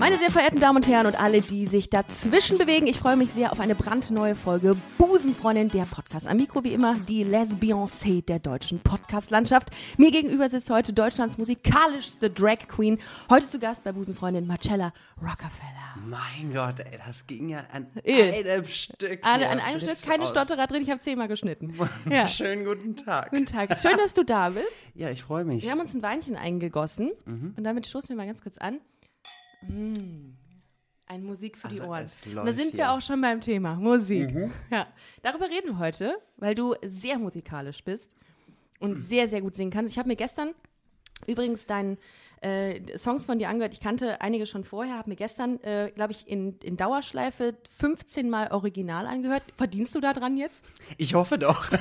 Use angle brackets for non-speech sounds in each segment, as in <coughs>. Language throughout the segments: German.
Meine sehr verehrten Damen und Herren und alle, die sich dazwischen bewegen, ich freue mich sehr auf eine brandneue Folge Busenfreundin, der Podcast. Am Mikro wie immer die Lesbiancée der deutschen Podcastlandschaft. Mir gegenüber sitzt heute Deutschlands musikalischste Drag Queen. Heute zu Gast bei Busenfreundin Marcella Rockefeller. Mein Gott, ey, das ging ja an einem Stück. Alle, hier. an einem Stück keine aus. Stotterer drin, ich habe zehnmal geschnitten. <laughs> Ja. Schönen guten Tag. Guten Tag. Schön, dass du da bist. Ja, ich freue mich. Wir haben uns ein Weinchen eingegossen Mhm. und damit stoßen wir mal ganz kurz an. Mm. Ein Musik für die Also, Ohren. da sind wir hier. auch schon beim Thema Musik. Mhm. Ja. Darüber reden wir heute, weil du sehr musikalisch bist und Mhm. <clears throat> sehr, sehr gut singen kannst. Ich habe mir gestern übrigens deinen äh, Songs von dir angehört. Ich kannte einige schon vorher, habe mir gestern, äh, glaube ich, in, in Dauerschleife 15 Mal Original angehört. Verdienst du da dran jetzt? Ich hoffe doch. <laughs>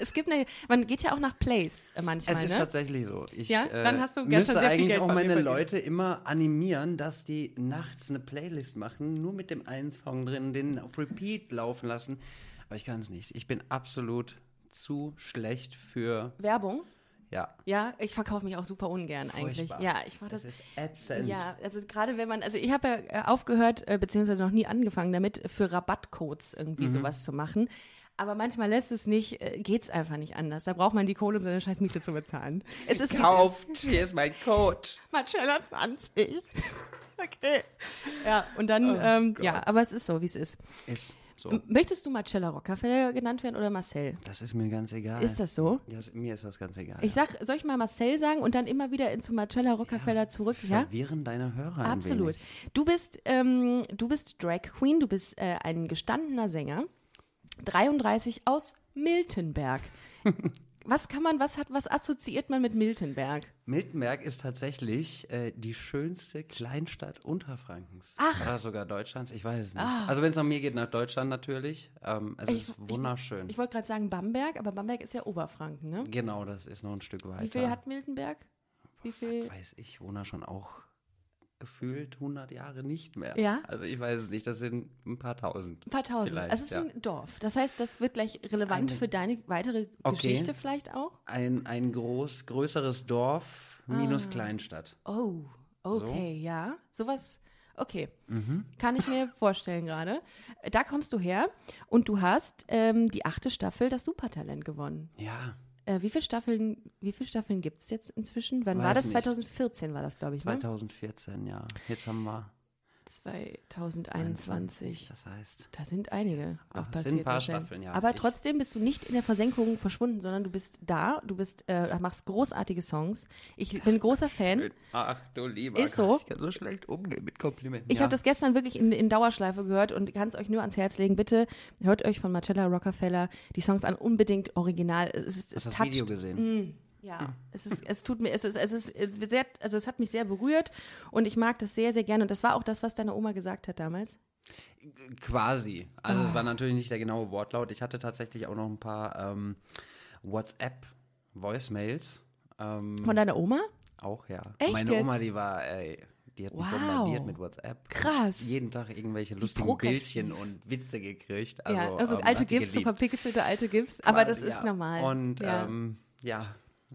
Es gibt eine, man geht ja auch nach Plays äh, manchmal, Es ist ne? tatsächlich so. Ich Ja? äh, Dann hast du gestern müsste sehr viel eigentlich Geld auch meine. Leute immer animieren, dass die nachts eine Playlist machen, nur mit dem einen Song drin, den auf Repeat laufen lassen. Aber ich kann es nicht. Ich bin absolut zu schlecht für, Werbung? Ja, Ja, ich verkaufe mich auch super ungern eigentlich. Furchtbar. Ja, ich mache das. das ist ätzend. Ja, also gerade wenn man, also ich habe ja äh, aufgehört, äh, beziehungsweise noch nie angefangen damit, für Rabattcodes irgendwie Mhm. sowas zu machen. Aber manchmal lässt es nicht, äh, geht's einfach nicht anders. Da braucht man die Kohle, um seine scheiß Miete zu bezahlen. Es ist Kauft, hier ist mein Code. <laughs> Marcella 20. <laughs> okay. Ja, und dann, Oh ähm, ja, aber es ist so, wie es ist. Ist so. Möchtest du Marcella Rockefeller genannt werden oder Marcel? Das ist mir ganz egal. Ist das so? Ja, es- mir ist das ganz egal. Ich sag, soll ich mal Marcel sagen und dann immer wieder zu Marcella Rockefeller zurück? Ja? Verwirren deine Hörer Absolut. Du bist, ähm, du bist Drag Queen, du bist äh, ein gestandener Sänger, 33 aus Miltenberg. <laughs> was kann man, was hat, was assoziiert man mit Miltenberg? Miltenberg ist tatsächlich äh, die schönste Kleinstadt Unterfrankens. Ach. Oder sogar Deutschlands, ich weiß es nicht. Also wenn es nach mir geht, nach Deutschland natürlich. Ähm, es Ich- ist wunderschön. Ich wollte gerade sagen Bamberg, aber Bamberg ist ja Oberfranken, ne? genau, das ist noch ein Stück weiter. Wie viel hat Miltenberg? Wie viel? Weiß ich, wohne schon auch gefühlt 100 Jahre nicht mehr. Ja? Also ich weiß es nicht, das sind ein paar tausend. Ein paar tausend. Also es ist ja. ein Dorf. Das heißt, das wird gleich relevant Eine- für deine weitere Okay. Geschichte vielleicht auch? Ein, ein groß, größeres Dorf Ah. minus Kleinstadt. Oh, okay, ja. Sowas, okay. Mhm. Kann ich mir <laughs> vorstellen gerade. Da kommst du her und du hast ähm, die achte Staffel das Supertalent gewonnen. Ja, Äh, wie viele Staffeln, wie viele Staffeln gibt es jetzt inzwischen? Wann war Weiß das? nicht. 2014 war das, glaube ich, ne? 2014, ja. Jetzt haben wir 2021. Das heißt, Da sind einige Ah, noch es sind passiert. ein paar. Staffeln, ja. Aber trotzdem bist du nicht in der Versenkung verschwunden, sondern du bist da, du bist, äh, machst großartige Songs. Ich bin großer Fan. Ach du lieber Ist so. Ich kann so schlecht umgehen mit Komplimenten. Ich ja. habe das gestern wirklich in, in Dauerschleife gehört und kann es euch nur ans Herz legen. Bitte hört euch von Marcella Rockefeller die Songs an, unbedingt original. Es, Hast das toucht. Video gesehen? Mm, ja, es ist, es tut mir, es ist, es ist äh, sehr, also es hat mich sehr berührt und ich mag das sehr, sehr gerne. Und das war auch das, was deine Oma gesagt hat damals. Quasi. Also Ah. es war natürlich nicht der genaue Wortlaut. Ich hatte tatsächlich auch noch ein paar ähm, WhatsApp-Voicemails. Ähm, Von deiner Oma? auch, ja. Echt Meine jetzt? Oma, die war, ey, die hat mich Wow. bombardiert mit WhatsApp. Krass. Jeden Tag irgendwelche lustigen. Bildchen und Witze gekriegt. Also, ja, also ähm, alte Gifts, so verpixelte alte Gifts. Aber das ist ja. normal. Und ja. Ähm, ja,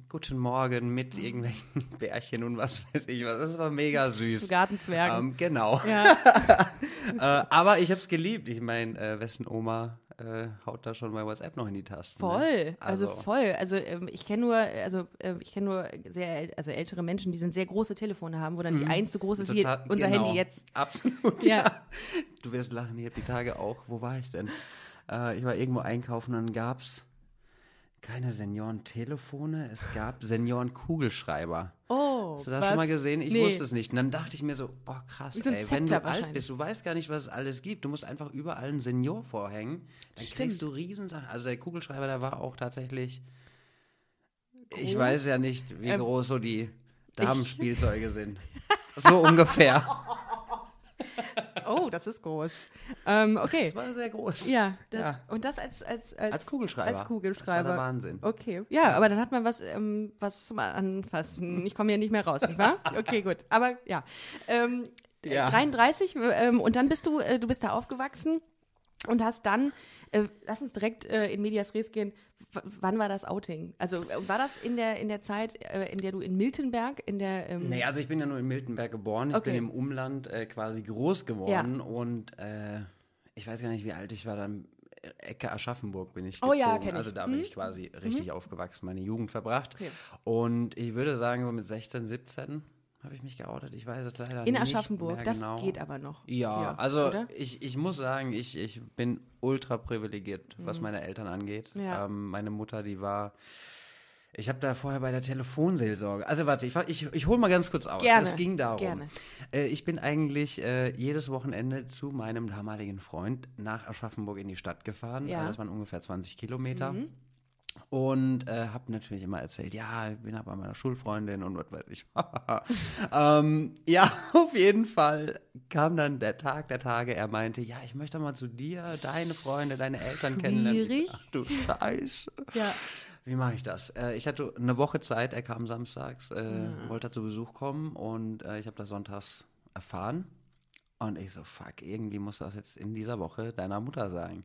guten Morgen mit irgendwelchen <laughs> Bärchen und was weiß ich was. Das war mega süß. <laughs> Gartenzwergen. Ähm, genau. ja. <laughs> äh, aber ich habe es geliebt. Ich meine, äh, wessen Oma äh, haut da schon bei WhatsApp noch in die Tasten? Voll, Ne? also, voll. Also ähm, ich kenne nur, also äh, ich kenne nur sehr, also ältere Menschen, die dann sehr große Telefone haben, wo dann die eins so groß ist wie Mhm. Unser genau. Handy jetzt. Absolut, Ja. ja. Du wirst lachen, ich habe die Tage auch. Wo war ich denn? Äh, ich war irgendwo einkaufen und dann gab es keine Senioren-Telefone, es gab <laughs> Senioren-Kugelschreiber. Oh, Hast du das was? schon mal gesehen? Ich Nee. wusste es nicht. Und dann dachte ich mir so, boah, krass, so ey, wenn du alt bist, du weißt gar nicht, was es alles gibt. Du musst einfach überall einen Senior vorhängen. Dann Stimmt. kriegst du Riesensachen. Also der Kugelschreiber, der war auch tatsächlich, ich Groß? weiß ja nicht, wie Ähm, groß so die Damenspielzeuge sind. <laughs> So ungefähr. <laughs> Oh, das ist groß. Ähm, okay. Das war sehr groß. Ja, das, Ja. und das als, als, als, Als Kugelschreiber. Als Das Kugelschreiber. war der Wahnsinn. Okay, ja, aber dann hat man was, ähm, was zum Anfassen. Ich komme hier nicht mehr raus, nicht wahr? <laughs> Okay, gut. Aber ja. Ähm, Äh, Ja. 33 ähm, und dann bist du, äh, du bist da aufgewachsen und hast dann, äh, lass uns direkt äh, in Medias Res gehen, w wann war das Outing? Also äh, war das in der, in der Zeit, äh, in der du in Miltenberg, in der, ähm, Nee, also ich bin ja nur in Miltenberg geboren. Ich Okay. bin im Umland äh, quasi groß geworden und äh, ich weiß gar nicht, wie alt ich war dann. Ecke Aschaffenburg bin ich Oh gezogen. ja, kenn ich. Also da bin ich quasi richtig aufgewachsen, meine Jugend verbracht. Okay. Und ich würde sagen, so mit 16, 17 habe ich mich geoutet. Ich weiß es leider in nicht Aschaffenburg, mehr das genau. geht aber noch. Ja, Hier, also oder? ich, ich muss sagen, ich, ich bin ultra privilegiert, was meine Eltern angeht. Mhm. Ja. Ähm, meine Mutter, die war. Ich habe da vorher bei der Telefonseelsorge. Also warte, ich, ich, ich hole mal ganz kurz aus. Gerne, Es ging darum. gerne. Äh, ich bin eigentlich äh, jedes Wochenende zu meinem damaligen Freund nach Aschaffenburg in die Stadt gefahren. Ja. Mhm. Das waren ungefähr 20 Kilometer. Und äh, habe natürlich immer erzählt, ja, ich bin ja bei meiner Schulfreundin und was weiß ich. <laughs> ähm, ja, <laughs> auf jeden Fall kam dann der Tag der Tage. Er meinte, ja, ich möchte mal zu dir, deine Freunde, deine Eltern kennenlernen. Schwierig. Ach du Scheiße. Ja. Wie mache ich das? Äh, ich hatte eine Woche Zeit, er kam samstags, äh, Mhm. wollte zu Besuch kommen und äh, ich habe das sonntags erfahren. Und ich so, fuck, irgendwie muss das jetzt in dieser Woche deiner Mutter sagen.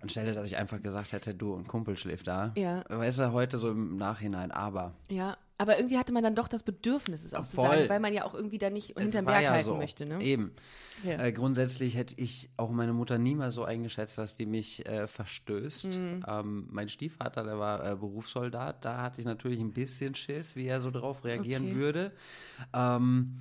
Anstelle, dass ich einfach gesagt hätte, du, ein Kumpel schläft da. Ja. Weißt du, heute so im Nachhinein, aber. Ja, aber irgendwie hatte man dann doch das Bedürfnis, es auch zu Voll. sagen, weil man ja auch irgendwie da nicht hinterm Berg ja halten so. möchte, ne? Eben. Ja. Äh, grundsätzlich hätte ich auch meine Mutter niemals so eingeschätzt, dass die mich äh, verstößt. Mhm. Ähm, mein Stiefvater, der war äh, Berufssoldat, da hatte ich natürlich ein bisschen Schiss, wie er so drauf reagieren Okay. würde. Ähm,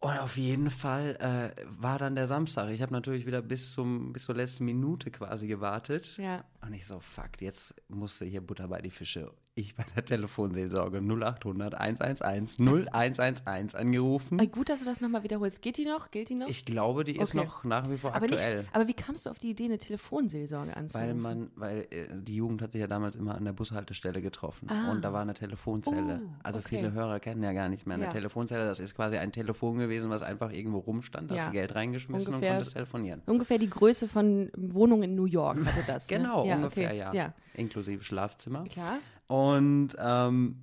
und auf jeden Fall äh, war dann der Samstag. Ich habe natürlich wieder bis zum bis zur letzten Minute quasi gewartet. Ja. Und ich so, fuck, jetzt musste hier Butter bei die Fische. Ich bei der Telefonseelsorge 0800 111 0111 angerufen. Gut, dass du das nochmal wiederholst. Geht die noch? Gilt die noch? Ich glaube, die ist Okay. noch nach wie vor aber, aktuell. nicht, aber wie kamst du auf die Idee, eine Telefonseelsorge anzurufen? Weil man, weil äh, die Jugend hat sich ja damals immer an der Bushaltestelle getroffen Ah. und da war eine Telefonzelle. Oh, also okay. viele Hörer kennen ja gar nicht mehr eine Ja. Telefonzelle. Das ist quasi ein Telefon gewesen, was einfach irgendwo rumstand. Da hast Ja. du Geld reingeschmissen Ungefähr und konntest telefonieren. Ungefähr die Größe von Wohnungen in New York hatte das. <laughs> Genau, ne? ungefähr, okay. ja. ja. Inklusive Schlafzimmer. Klar. Und ähm,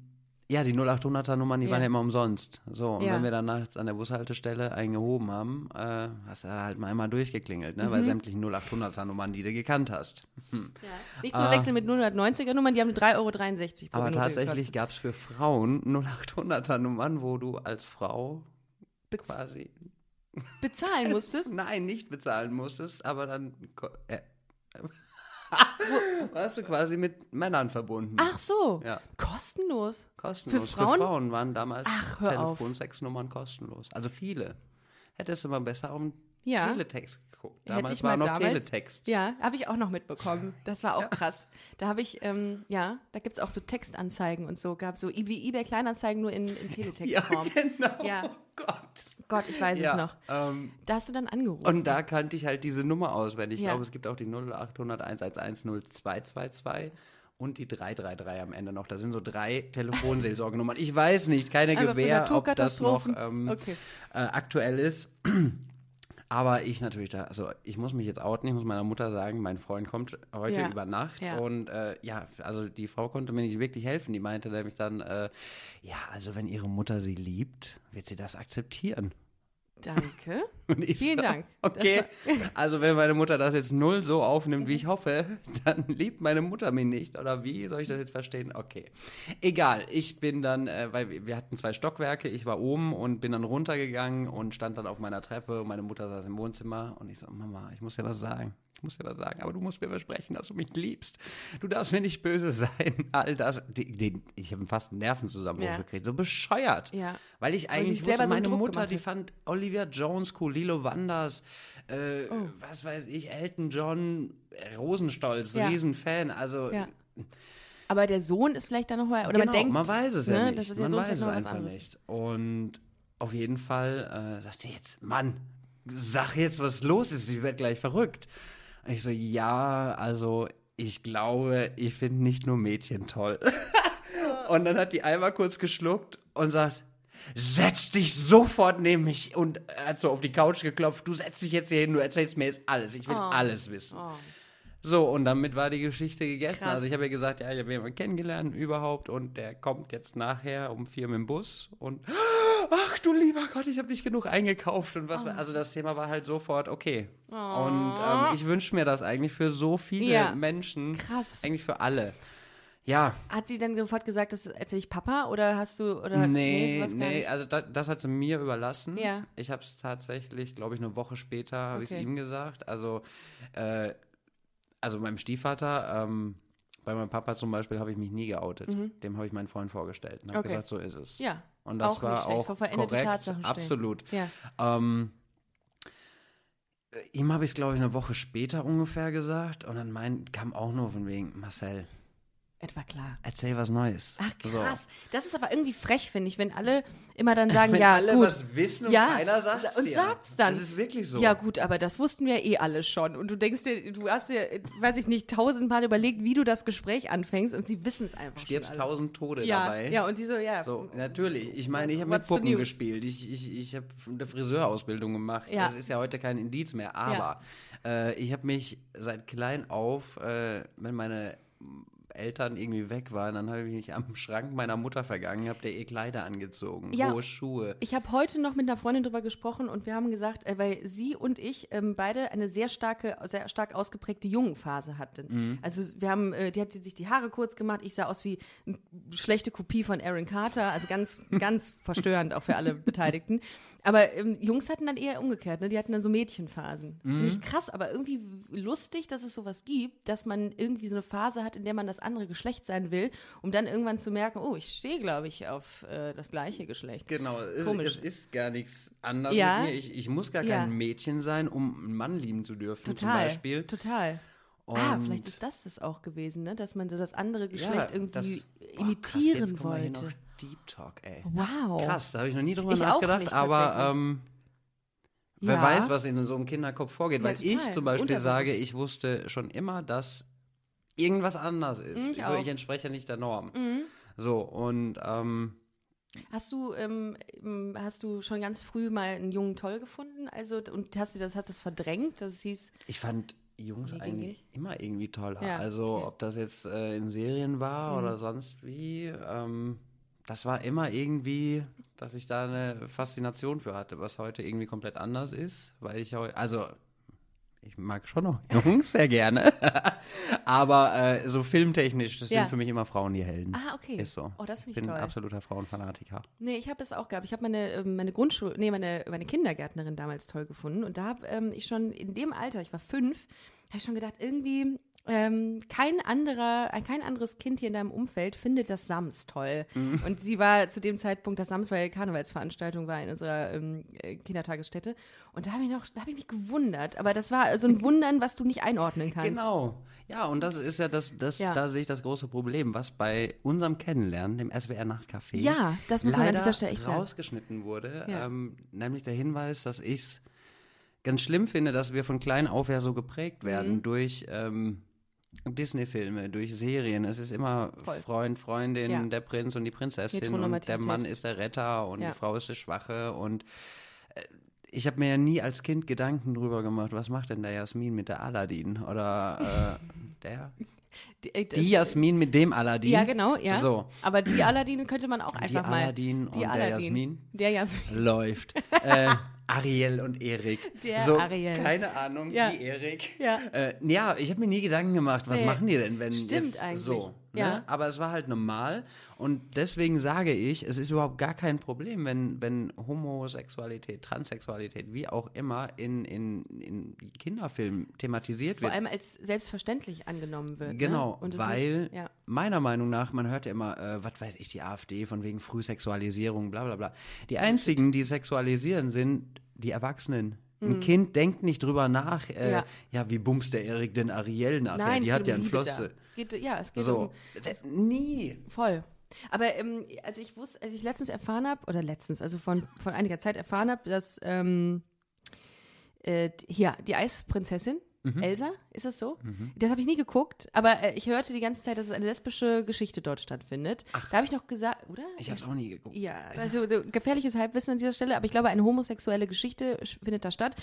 ja, die 0800er Nummern, die Ja. waren ja immer umsonst. So, und Ja. wenn wir dann nachts an der Bushaltestelle einen gehoben haben, äh, hast du halt mal einmal durchgeklingelt, ne? Mhm. Bei sämtlichen 0800er Nummern, die du gekannt hast. Nicht zu verwechseln mit 090er Nummern, die haben 3,63 Euro pro Aber Minute tatsächlich gab es für Frauen 0800er Nummern, wo du als Frau Bez- quasi, bezahlen musstest. <laughs> nein, nicht bezahlen musstest, aber dann äh, <laughs> warst du quasi mit Männern verbunden. Ach so. Ja. Kostenlos. Kostenlos. Für Frauen? waren damals Ach. Telefonsexnummern kostenlos. Also viele. Hättest du mal besser um Ja. Teletext geguckt. Hätte Damals ich war mal noch damals- Teletext. Ja, habe ich auch noch mitbekommen. Das war auch krass. Da habe ich, ähm, ja, da gibt es auch so Textanzeigen und so. Gab so wie eBay Kleinanzeigen nur in, in Ja, Teletextform. <laughs> genau. Ja. Oh Gott. Gott, ich weiß ja, es noch. Ähm, Da hast du dann angerufen. und da kannte ich halt diese Nummer auswendig. Ich Ja. glaube, es gibt auch die 0800 111 0222 und die 333 am Ende noch. Da sind so drei Telefonseelsorgenummern. Ich weiß nicht, keine <laughs> Einmal Gewähr, ob das noch ähm, Okay. äh, aktuell ist. Aber ich natürlich da, also ich muss mich jetzt outen, ich muss meiner Mutter sagen, mein Freund kommt heute Ja, über Nacht ja. und äh, ja, also die Frau konnte mir nicht wirklich helfen. Die meinte nämlich dann, äh, ja, also wenn ihre Mutter sie liebt, wird sie das akzeptieren. Danke. <laughs> Vielen Dank. Okay, <laughs> also wenn meine Mutter das jetzt null so aufnimmt, wie ich hoffe, <laughs> dann liebt meine Mutter mich nicht. Oder wie soll ich das jetzt verstehen? Okay, egal. Ich bin dann, äh, weil wir- wir hatten zwei Stockwerke, ich war oben und bin dann runtergegangen und stand dann auf meiner Treppe. Und meine Mutter saß im Wohnzimmer und ich so, Mama, ich muss dir was sagen. Ich muss dir was sagen, aber du musst mir versprechen, dass du mich liebst. Du darfst mir nicht böse <laughs> sein. All das. Die, die, ich habe fast einen Nervenzusammenbruch Ja. gekriegt. So bescheuert. Ja. Weil ich eigentlich selber wusste, so meine Druck Mutter, die fand Olivia Jones cool, Lilo Wanders, äh, Oh. was weiß ich, Elton John, äh, Rosenstolz, Ja. Riesenfan. Also Ja. Aber der Sohn ist vielleicht dann nochmal, oder genau, man denkt. weiß es ja ne, nicht. Man so weiß es einfach nicht. Und auf jeden Fall äh, sagt sie jetzt, Mann, sag jetzt, was los ist. Sie wird gleich verrückt. Und ich so, ja, also ich glaube, ich finde nicht nur Mädchen toll. <laughs> und dann hat die einmal kurz geschluckt und sagt, setz dich sofort neben mich und hat so auf die Couch geklopft. Du setzt dich jetzt hier hin, du erzählst mir jetzt alles. Ich will Oh. alles wissen. Oh. So, und damit war die Geschichte gegessen. Krass. Also ich habe ja gesagt, ja, ich habe jemanden kennengelernt überhaupt und der kommt jetzt nachher um vier mit dem Bus und ach du lieber Gott, ich habe nicht genug eingekauft und was. Also das Thema war halt sofort okay. Und ähm, ich wünsche mir das eigentlich für so viele Ja. Menschen. Krass. Eigentlich für alle. Ja, Hat sie dann sofort gesagt, das erzähle ich Papa oder hast du oder nee, nee, nicht? also da, das hat sie mir überlassen. Ja. Ich habe es tatsächlich, glaube ich, eine Woche später habe ich es Okay. ihm gesagt. Also, äh, also meinem Stiefvater, ähm, bei meinem Papa zum Beispiel habe ich mich nie geoutet. Dem habe ich meinen Freund vorgestellt und habe Mhm. Okay. gesagt, so ist es. Ja, Und das auch war auch korrekt, absolut. Ja. Ähm, ihm habe ich es, glaube ich, eine Woche später ungefähr gesagt und dann mein, kam auch nur von wegen, Marcel, Etwa klar. erzähl was Neues. Ach So. krass, das ist aber irgendwie frech, finde ich, wenn alle immer dann sagen, Wenn ja alle gut. was wissen und ja, keiner sagt's und dir. sagt's dann. Das ist wirklich so. Ja gut, aber das wussten wir eh alle schon. Und du denkst dir, du hast dir, weiß ich nicht, tausendmal überlegt, wie du das Gespräch anfängst und sie wissen es einfach Stirbst schon alle. tausend Tode ja, dabei. Ja, und die so, ja. So, natürlich. Ich meine, ich habe mit Puppen gespielt. Ich, ich, ich habe eine Friseurausbildung gemacht. Ja. Das ist ja heute kein Indiz mehr. Aber äh, ich habe mich seit klein auf, äh, wenn meine Eltern irgendwie weg waren, dann habe ich mich am Schrank meiner Mutter vergangen, habe der ihr Kleider angezogen, Ja. hohe Schuhe. Ich habe heute noch mit einer Freundin drüber gesprochen und wir haben gesagt, äh, weil sie und ich ähm, beide eine sehr starke, sehr stark ausgeprägte Jungenphase hatten. Mhm. Also wir haben, äh, die hat sich die Haare kurz gemacht, ich sah aus wie eine schlechte Kopie von Aaron Carter, also ganz, <laughs> ganz verstörend auch für alle Beteiligten. Aber ähm, Jungs hatten dann eher umgekehrt, ne? die hatten dann so Mädchenphasen. Finde Mhm. ich krass, aber irgendwie lustig, dass es sowas gibt, dass man irgendwie so eine Phase hat, in der man das andere Geschlecht sein will, um dann irgendwann zu merken, oh, ich stehe, glaube ich, auf äh, das gleiche Geschlecht. Genau, es, es ist gar nichts anderes Ja. mit mir. Ich, ich muss gar Ja. kein Mädchen sein, um einen Mann lieben zu dürfen, zum Total. Beispiel. Total. ah, Und- vielleicht ist das das auch gewesen, ne? dass man so das andere Geschlecht Ja, irgendwie das- Boah, imitieren krass, wollte. Deep Talk, ey. Wow. Krass, da habe ich noch nie drüber Ich auch nachgedacht, nicht, aber ähm, wer Ja. weiß, was in so einem Kinderkopf vorgeht. Ja, Weil ich total. zum Beispiel sage, ich wusste schon immer, dass irgendwas anders ist. Mhm, ich so, ich entspreche nicht der Norm. Mhm. So, und ähm, Hast du, ähm, ähm, hast du schon ganz früh mal einen Jungen toll gefunden? Also, und hast du das, hast das verdrängt, dass es hieß, ich fand Jungs eigentlich nicht. immer irgendwie toller. Ja, also, okay. ob das jetzt äh, in Serien war Mhm. oder sonst wie, ähm, das war immer irgendwie, dass ich da eine Faszination für hatte, was heute irgendwie komplett anders ist, weil ich heute, also ich mag schon noch Jungs sehr gerne, <laughs> aber äh, so filmtechnisch, das Ja. sind für mich immer Frauen die Helden. ah, okay. Ist so. Oh, das finde ich bin toll. ein absoluter Frauenfanatiker. Nee, ich habe es auch gehabt. Ich habe meine, ähm, meine Grundschule, nee, meine, meine Kindergärtnerin damals toll gefunden. Und da habe ähm, ich schon in dem Alter, ich war fünf, habe ich schon gedacht, irgendwie ähm, kein anderer, ein- kein anderes Kind hier in deinem Umfeld findet das Sams toll. Mhm. Und sie war zu dem Zeitpunkt, das Sams, weil Karnevalsveranstaltung war in unserer ähm, äh, Kindertagesstätte. Und da habe ich noch, da habe ich mich gewundert. Aber das war so ein <laughs> Wundern, was du nicht einordnen kannst. Genau. Ja, und das ist ja das, das Ja. da sehe ich das große Problem, was bei unserem Kennenlernen, dem SWR Nachtcafé, Ja, das muss man an dieser Stelle echt sagen. rausgeschnitten wurde. Ja. Ähm, nämlich der Hinweis, dass ich es ganz schlimm finde, dass wir von klein auf ja so geprägt Mhm. werden durch ähm, Disney-Filme, durch Serien. Es ist immer Voll. Freund, Freundin, Ja. der Prinz und die Prinzessin und der. Mann ist der Retter und Ja. die Frau ist die Schwache und äh, ich habe mir ja nie als Kind Gedanken drüber gemacht, was macht denn der Jasmin mit der Aladdin oder äh, der <laughs> Die, äh, die Jasmin mit dem Aladdin. ja, genau, ja. So, Aber die Aladdin könnte man auch die einfach mal. Aladdin und der Jasmin Der Jasmin. läuft. <laughs> äh, Ariel und Erik. Der so, Ariel. Keine Ahnung, Ja. die Erik. Ja. Äh, ja, ich habe mir nie Gedanken gemacht, was Nee. machen die denn, wenn Stimmt jetzt eigentlich. so. Ne? Ja. Aber es war halt normal und deswegen sage ich, es ist überhaupt gar kein Problem, wenn, wenn Homosexualität, Transsexualität, wie auch immer in, in, in Kinderfilmen thematisiert Vor wird. allem als selbstverständlich angenommen wird. Genau, ne? Und es weil Nicht, ja. meiner Meinung nach, man hört ja immer, äh, was weiß ich, die AfD von wegen Frühsexualisierung, bla bla bla. Die einzigen, die sexualisieren, sind die Erwachsenen. Ein Kind denkt nicht drüber nach, äh, ja. Ja. wie bumst der Erik denn Ariel nachher? Nein, die hat ja um Liebe Flosse. Es geht, ja, es geht So, um. das, nie. Voll. Aber ähm, als ich wusste, als ich letztens erfahren habe, oder letztens, also von, von einiger Zeit erfahren habe, dass ähm, äh, hier die Eisprinzessin, Mhm. Elsa, ist das so? Das habe ich nie geguckt, aber äh, ich hörte die ganze Zeit, dass es eine lesbische Geschichte dort stattfindet. Da habe ich noch gesagt, oder? Ich habe es auch nie geguckt. Ja, also äh, gefährliches Halbwissen an dieser Stelle, aber ich glaube, eine homosexuelle Geschichte sch- findet da statt.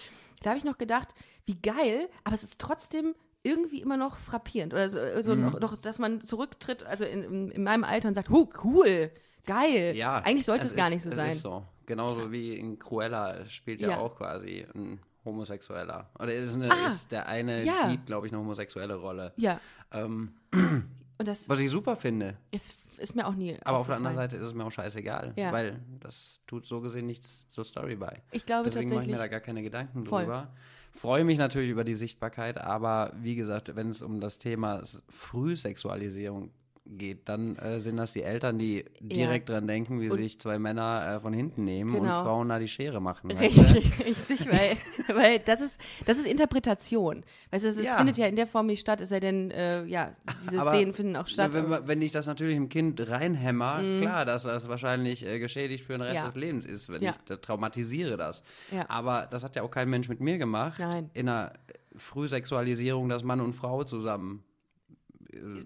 Da habe ich noch gedacht, wie geil, aber es ist trotzdem irgendwie immer noch frappierend. Oder so, so Mhm. noch, noch, dass man zurücktritt, also in, in, in meinem Alter und sagt, huh, cool, geil. Ja, Eigentlich sollte es, gar ist, nicht so es sein. Ist so. Genauso wie in Cruella spielt ja, Ja. auch quasi ein Homosexueller. Oder ist, eine, Ah, ist der eine ja. Dieb, glaube ich, eine homosexuelle Rolle. Ja. Ähm, <clears throat> das was ich super finde. ist, ist mir auch nie. Aber auf der anderen. Seite ist es mir auch scheißegal, Ja. weil das tut so gesehen nichts zur Story bei. Ich glaube Deswegen mache ich mir da gar keine Gedanken Voll. drüber. Freue mich natürlich über die Sichtbarkeit, aber wie gesagt, wenn es um das Thema Frühsexualisierung geht, dann äh, sind das die Eltern, die direkt dran denken, wie Und- sich zwei Männer äh, von hinten nehmen Genau. und Frauen da die Schere machen. Richtig, <laughs> richtig, weil, <laughs> weil das ist das ist Interpretation. Weißt du, es ist- Ja. findet ja in der Form nicht statt, es sei denn, äh, ja, diese Aber Szenen finden auch statt. Wenn, wenn ich das natürlich im Kind reinhämmer, klar, dass das wahrscheinlich äh, geschädigt für den Rest Mhm. Ja. des Lebens ist, wenn Ja. ich da traumatisiere das. Ja. Aber das hat ja auch kein Mensch mit mir gemacht. Nein. In einer Frühsexualisierung, dass Mann und Frau zusammen.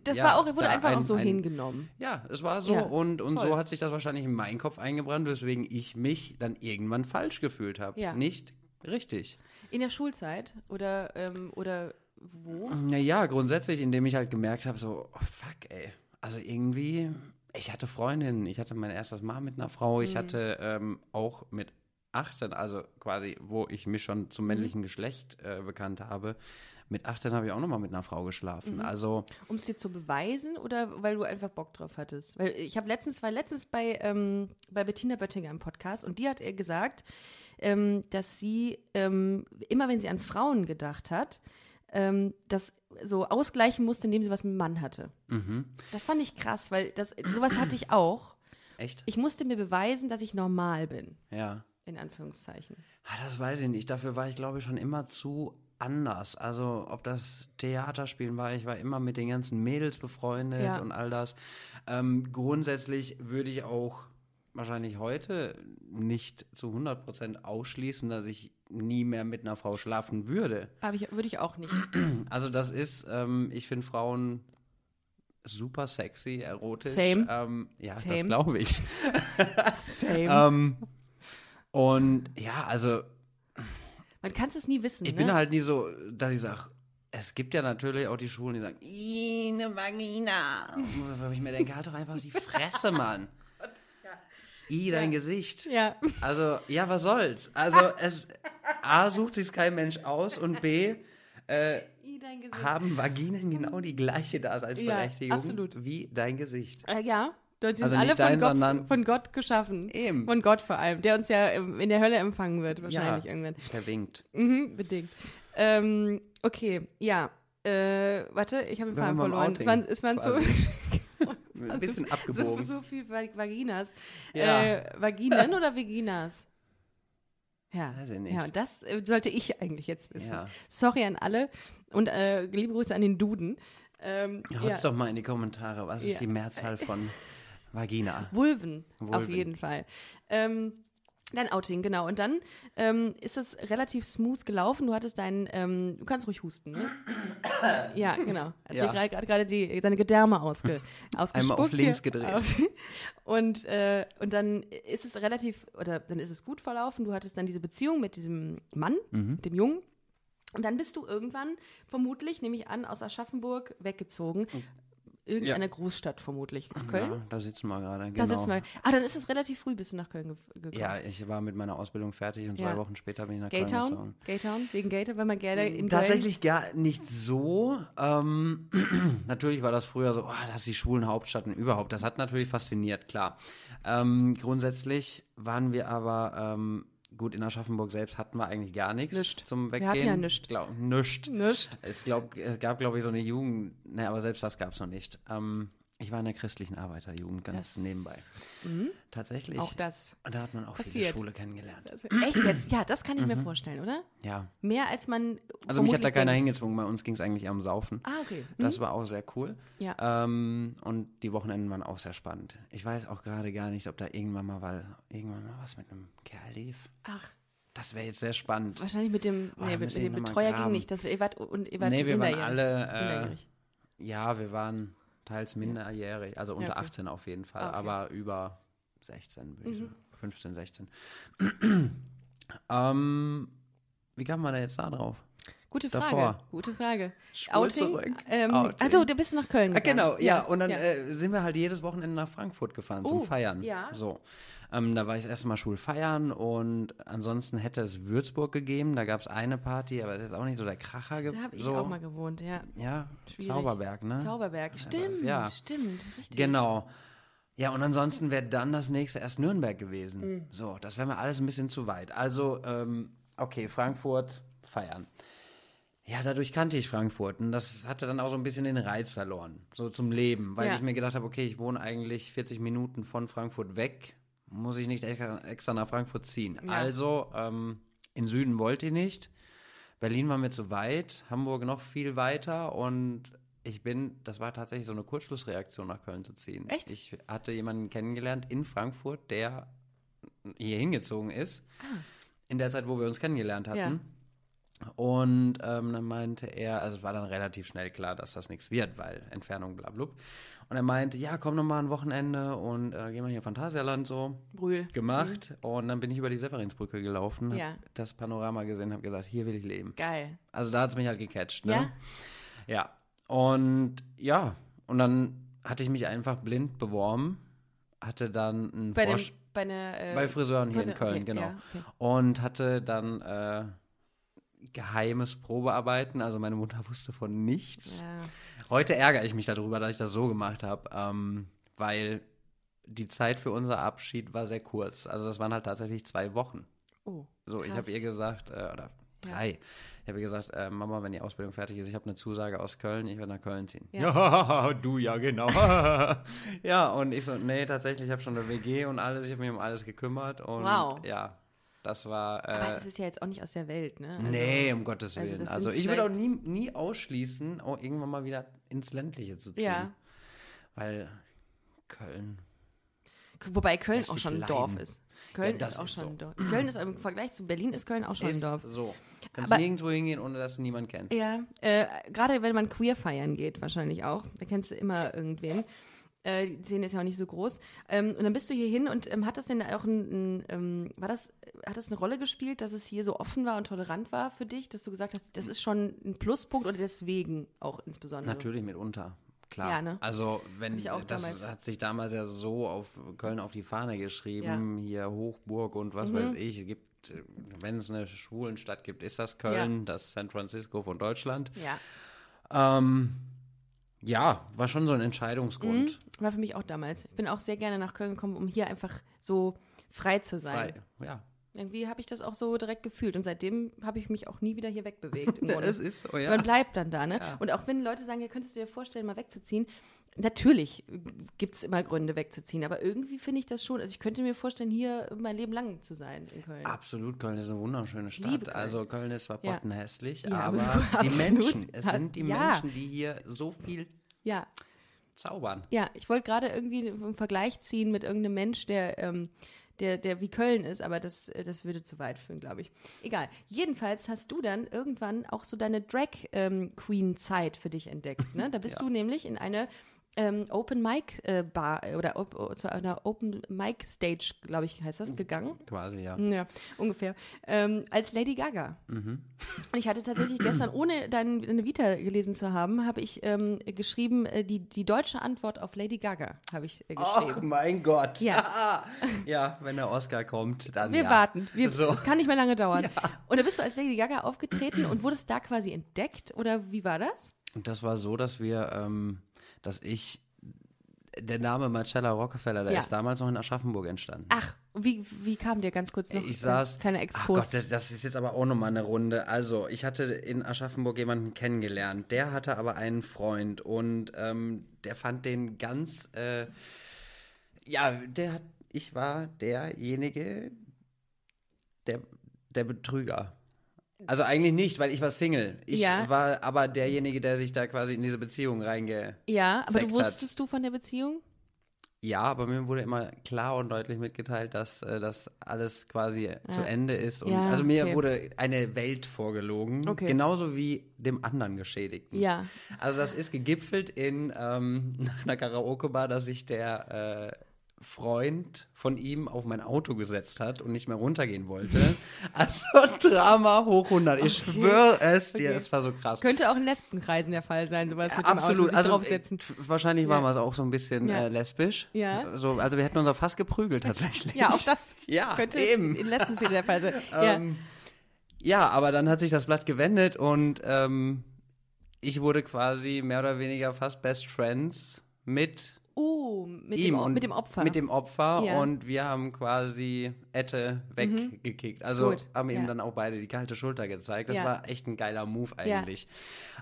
Das ja, war auch, wurde einfach ein- auch so ein- hingenommen. Ja, es war so Ja, und, und voll. so hat sich das wahrscheinlich in meinen Kopf eingebrannt, weswegen ich mich dann irgendwann falsch gefühlt habe. Ja. Nicht richtig. In der Schulzeit oder, ähm, oder wo? Naja, grundsätzlich, indem ich halt gemerkt habe, so, oh, fuck, ey. Also irgendwie, ich hatte Freundinnen, ich hatte mein erstes Mal mit einer Frau, Mhm. ich hatte ähm, auch mit 18, also quasi, wo ich mich schon Mhm. zum männlichen Geschlecht äh, bekannt habe, mit 18 habe ich auch nochmal mit einer Frau geschlafen. Mhm. Also, Um es dir zu beweisen oder weil du einfach Bock drauf hattest? Weil ich habe letztens, war letztens bei, ähm, bei Bettina Böttinger im Podcast und die hat ihr gesagt, ähm, dass sie ähm, immer, wenn sie an Frauen gedacht hat, ähm, das so ausgleichen musste, indem sie was mit einem Mann hatte. mhm. Das fand ich krass, weil das sowas hatte ich auch. echt? Ich musste mir beweisen, dass ich normal bin, ja. in Anführungszeichen. Ah, das weiß ich nicht. Dafür war ich, glaube ich, schon immer zu anders. Also, ob das Theaterspielen war, ich war immer mit den ganzen Mädels befreundet Ja. und all das. Ähm, grundsätzlich würde ich auch wahrscheinlich heute nicht zu 100% ausschließen, dass ich nie mehr mit einer Frau schlafen würde. Aber ich, würde ich auch nicht. <clears throat> Also, das ist, ähm, ich finde Frauen super sexy, erotisch. Same. Ähm, ja, das Same. glaube ich. <laughs> Same. <laughs> ähm, und ja, also Man kann es nie wissen. Ich ne? bin halt nie so, dass ich sage, es gibt ja natürlich auch die Schulen, die sagen, "Ih, eine Vagina. Wo ich mir denke, halt doch einfach die Fresse, Mann. <laughs> I, dein Gesicht. Ja. Also, ja, was soll's? Also, es, A, sucht sich kein Mensch aus und B, äh, I, haben Vaginen genau die gleiche Daseinsberechtigung absolut. wie dein Gesicht. Äh, ja, dort sind Also alle nicht von, dein, Gott, von Gott geschaffen. Eben. Von Gott vor allem, der uns ja in der Hölle empfangen wird, wahrscheinlich ja, irgendwann. Der winkt. Mhm, bedingt. Ähm, okay, ja. Äh, warte, ich habe den Faden verloren. Es waren, Outing es waren so. <laughs> Ein bisschen so, abgebogen. so viel Va- Vaginas. Ja. Äh, Vaginen oder Vaginas? Ja. Weiß ich nicht. Ja, und das äh, sollte ich eigentlich jetzt wissen. Ja. Sorry an alle und äh, liebe Grüße an den Duden. Ähm, Haut's doch mal in die Kommentare, was Ja. ist die Mehrzahl von Vagina? Vulven, auf Vulven. jeden Fall. Ähm, dein Outing, genau. Und dann ähm, ist es relativ smooth gelaufen. Du hattest deinen, ähm, du kannst ruhig husten, ne? <coughs> ja, genau. Hat Ja. gerade- gerade die seine Gedärme ausge, <laughs> ausgespuckt. auf links gedreht. Auf- <laughs> Und, äh, und dann ist es relativ, oder dann ist es gut verlaufen. Du hattest dann diese Beziehung mit diesem Mann, Mhm. mit dem Jungen. Und dann bist du irgendwann, vermutlich, nehme ich an, aus Aschaffenburg weggezogen. Irgendeine Großstadt vermutlich. Köln? Ja, da sitzen wir gerade. Da Genau. sitzen wir. Ah, dann ist es relativ früh bist du nach Köln ge gekommen. Ja, ich war mit meiner Ausbildung fertig und zwei Ja. Wochen später bin ich nach Köln Gaytown? gezogen. Gaytown? Wegen Gaytown, weil man gerne in Tatsächlich gar nicht so. Ähm, <clears throat> natürlich war das früher so, oh, das ist die Schulenhauptstadt und überhaupt. Das hat natürlich fasziniert, klar. Ähm, grundsätzlich waren wir aber, ähm, gut, in Aschaffenburg selbst hatten wir eigentlich gar nichts Nischt. zum Wir Weggehen. hatten ja nischt. Glaub, nischt. Nicht. Es, glaub, es gab, glaube ich, so eine Jugend, ne, aber selbst das gab es noch nicht. Ähm, ich war in der christlichen Arbeiterjugend ganz Das- nebenbei. Tatsächlich. Auch das. Da hat man auch passiert. viele Schule kennengelernt. das. Echt jetzt? Ja, das kann ich mir vorstellen, oder? Ja. Mehr als man. Also mich hat da keiner denkt. hingezwungen, bei uns ging es eigentlich um Saufen. Ah, okay. Das war auch sehr cool. Ja. Ähm, und die Wochenenden waren auch sehr spannend. Ich weiß auch gerade gar nicht, ob da irgendwann mal, weil irgendwann mal was mit einem Kerl lief. Ach, Das wäre jetzt sehr spannend. wahrscheinlich mit dem, Oh, nee, mit, dem Betreuer ging nicht. Das, ihr wart, und ihr wart Nee, wir waren alle, äh. Ja, wir waren teils minderjährig, also unter okay. 18 auf jeden Fall, Ah, okay. Mhm. aber über 16, würde ich sagen. 15, 16. <clears throat> ähm, wie kam man da jetzt da drauf? Gute Frage. Davor. Gute Frage. Spul Outing? zurück. Ähm, Outing. Also, du bist nach Köln Ah, gegangen. genau, ja. Und dann ja. Äh, sind wir halt jedes Wochenende nach Frankfurt gefahren Oh, zum Feiern. ja. So. Ähm, da war ich das erste Mal Schulfeiern und ansonsten hätte es Würzburg gegeben. Da gab es eine Party, aber das ist jetzt auch nicht so der Kracher. ge- da habe ich so. auch mal gewohnt, ja. Ja, Schwierig. Zauberberg, ne? Zauberberg. Stimmt, ja. stimmt. Richtig. Genau. Ja, und ansonsten wäre dann das nächste erst Nürnberg gewesen. Mhm. So, das wäre mir alles ein bisschen zu weit. Also, ähm, okay, Frankfurt feiern. Ja, dadurch kannte ich Frankfurt und das hatte dann auch so ein bisschen den Reiz verloren, so zum Leben, weil Ja. ich mir gedacht habe, okay, ich wohne eigentlich 40 Minuten von Frankfurt weg, muss ich nicht extra, nach Frankfurt ziehen. Ja. Also, ähm, in Süden wollte ich nicht. Berlin war mir zu weit, Hamburg noch viel weiter und ich bin, das war tatsächlich so eine Kurzschlussreaktion nach Köln zu ziehen. Echt? Ich hatte jemanden kennengelernt in Frankfurt, der hier hingezogen ist, in der Zeit, wo wir uns kennengelernt hatten. Ja. Und ähm, dann meinte er, also es war dann relativ schnell klar, dass das nichts wird, weil Entfernung blablub. Und er meinte, ja, komm noch mal ein Wochenende und äh, gehen wir hier Phantasialand so. Brühl. Gemacht. Und dann bin ich über die Severinsbrücke gelaufen, hab Ja. das Panorama gesehen, habe gesagt, hier will ich leben. Geil. Also da hat es mich halt gecatcht, ne? Ja? Ja. Und ja, und dann hatte ich mich einfach blind beworben, hatte dann einen Bei, dem, bei einer. Äh, bei Friseuren hier in Friseur- Köln, okay, genau. ja, okay. Und hatte dann äh, geheimes Probearbeiten, also meine Mutter <laughs> wusste von nichts. Ja. Heute ärgere ich mich darüber, dass ich das so gemacht habe, ähm, weil die Zeit für unser Abschied war sehr kurz. Also das waren halt tatsächlich zwei Wochen. Oh. So, ich krass. habe ihr gesagt, äh, oder drei, ich habe ihr gesagt, äh, Mama, wenn die Ausbildung fertig ist, ich habe eine Zusage aus Köln, ich werde nach Köln ziehen. Ja. <laughs> du ja, genau. <laughs> ja, und ich so, nee, tatsächlich, ich habe schon eine WG und alles, ich habe mich um alles gekümmert und Wow. ja, das war... Äh, Aber es ist ja jetzt auch nicht aus der Welt, ne? Also, Nee, um Gottes also Willen. das Also, sind ich würde auch nie, nie ausschließen, auch irgendwann mal wieder ins Ländliche zu ziehen. Ja. Weil Köln. Wobei Köln auch schon ein. Dorf ist. Köln Ja, das ist auch ist schon so. ein Dorf. Köln ist im Vergleich zu Berlin ist Köln auch schon ein Ist Dorf. so. Kannst Aber- nirgendwo hingehen, ohne dass du niemanden kennst. Ja, äh, gerade wenn man queer feiern geht, wahrscheinlich auch. Da kennst du immer irgendwen. Äh, die Szene ist ja auch nicht so groß. Ähm, und dann bist du hier hin und ähm, hat das denn auch ein, ein ähm, war das, hat das eine Rolle gespielt, dass es hier so offen war und tolerant war für dich, dass du gesagt hast, das ist schon ein Pluspunkt oder deswegen auch insbesondere? Natürlich mitunter. Klar. Ja, ne? Also, wenn ich auch das damals. hat sich damals ja so auf Köln auf die Fahne geschrieben, hier Hochburg und was Mhm. weiß ich. Es gibt, wenn es eine Schwulenstadt gibt, ist das Köln, das San Francisco von Deutschland. Ja, Ähm, ja, war schon so ein Entscheidungsgrund. war für mich auch damals. Ich bin auch sehr gerne nach Köln gekommen, um hier einfach so frei zu sein. Frei. Ja. Irgendwie habe ich das auch so direkt gefühlt und seitdem habe ich mich auch nie wieder hier wegbewegt. Es <laughs> ist so, ja. Man bleibt dann da, ne? Ja. Und auch wenn Leute sagen, ja, könntest du dir vorstellen, mal wegzuziehen, natürlich gibt es immer Gründe wegzuziehen, aber irgendwie finde ich das schon, also ich könnte mir vorstellen, hier mein Leben lang zu sein in Köln. Absolut, Köln ist eine wunderschöne Stadt. Liebe Köln. Also Köln ist zwar Ja. pottenhässlich, Ja, aber <laughs> aber so die. Menschen, es sind die Ja. Menschen, die hier so viel Ja, zaubern. ja, ich wollte gerade irgendwie einen Vergleich ziehen mit irgendeinem Mensch, der, ähm, der, der wie Köln ist, aber das, das würde zu weit führen, glaube ich. Egal. Jedenfalls hast du dann irgendwann auch so deine Drag-Queen-Zeit für dich entdeckt. Ne? Da bist <laughs> Ja. du nämlich in eine ähm, Open Mic äh, Bar äh, oder op oh, zu einer Open Mic Stage, glaube ich, heißt das, gegangen. Quasi, ja. Ja, ungefähr. Ähm, als Lady Gaga. Mhm. Und ich hatte tatsächlich gestern, ohne dein, deine Vita gelesen zu haben, habe ich ähm, geschrieben, äh, die, die deutsche Antwort auf Lady Gaga habe ich äh, Ach geschrieben. mein Gott. Ja. <laughs> ja, wenn der Oscar kommt, dann Wir ja. warten. Wir, So. Es kann nicht mehr lange dauern. Und da bist du als Lady Gaga aufgetreten und wurdest da quasi entdeckt? Oder wie war das? Und das war so, dass wir, ähm, dass ich, der Name Marcella Rockefeller, der Ja. ist damals noch in Aschaffenburg entstanden. Ach, wie, wie kam dir ganz kurz noch Ich saß. kleiner Ach Exkurs? Gott, das, das ist jetzt aber auch nochmal eine Runde. Also, ich hatte in Aschaffenburg jemanden kennengelernt. Der hatte aber einen Freund und ähm, der fand den ganz. Äh, ja, der hat. Ich war derjenige, der, der Betrüger. Also eigentlich nicht, weil ich war Single. Ich Ja. war aber derjenige, der sich da quasi in diese Beziehung reinge. ja, aber du hat. wusstest du von der Beziehung? Ja, aber mir wurde immer klar und deutlich mitgeteilt, dass äh, das alles quasi zu Ende ist. Und Ja, also mir okay. wurde eine Welt vorgelogen, Okay. genauso wie dem anderen Geschädigten. Ja. Also das ist gegipfelt in ähm, <laughs> einer Karaoke-Bar, dass sich der Freund von ihm auf mein Auto gesetzt hat und nicht mehr runtergehen wollte. <laughs> Also Drama hoch 100. Ich Okay. schwöre es dir, Okay. es war so krass. Könnte auch in Lesbenkreisen der Fall sein, sowas mit Absolut, dem Auto also draufsetzen. äh, wahrscheinlich waren Ja. wir auch so ein bisschen Ja. äh, lesbisch. Ja. So, also wir hätten uns auch fast geprügelt tatsächlich. Ja, auch das <laughs> Ja, könnte eben. in Lesbenszene der Fall sein. <laughs> Ähm, ja, aber dann hat sich das Blatt gewendet und ähm, ich wurde quasi mehr oder weniger fast Best Friends mit Uh, mit, ihm dem, und mit dem Opfer. Mit dem Opfer Ja. Und wir haben quasi Ette weggekickt. Also Gut, haben ihm ja. dann auch beide die kalte Schulter gezeigt. Das Ja. war echt ein geiler Move eigentlich.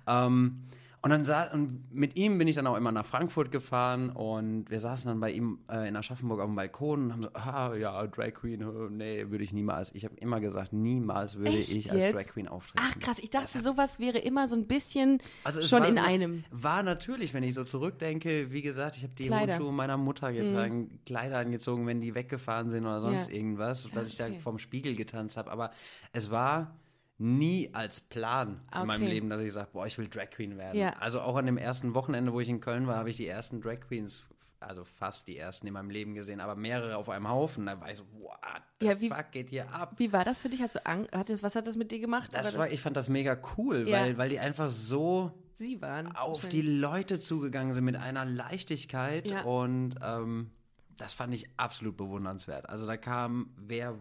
Ähm, und dann sa und mit ihm bin ich dann auch immer nach Frankfurt gefahren und wir saßen dann bei ihm äh, in Aschaffenburg auf dem Balkon und haben so, ah ja, Drag Queen, äh, nee, würde ich niemals. Ich habe immer gesagt, niemals würde Echt ich als jetzt? Drag Queen auftreten. Ach krass, ich dachte, sowas wäre immer so ein bisschen Also schon war, in einem. War natürlich, wenn ich so zurückdenke, wie gesagt, ich habe die Kleider. Mhm. Handschuhe meiner Mutter getragen, Kleider angezogen, wenn die weggefahren sind oder sonst Ja. irgendwas, dass ich da okay. vorm Spiegel getanzt habe. Aber es war nie als Plan in meinem Okay. Leben, dass ich sage, boah, ich will Drag Queen werden. Ja. Also auch an dem ersten Wochenende, wo ich in Köln war, habe ich die ersten Drag Queens, also fast die ersten in meinem Leben gesehen, aber mehrere auf einem Haufen. Da war ich so, what the Ja, wie- fuck geht hier ab? Wie war das für dich? Hast du Angst? Hat das, was hat das mit dir gemacht? Das war, ich fand das mega cool, Ja. weil, weil die einfach so Sie waren. auf die Leute zugegangen sind mit einer Leichtigkeit und ähm, das fand ich absolut bewundernswert. Also da kam wer,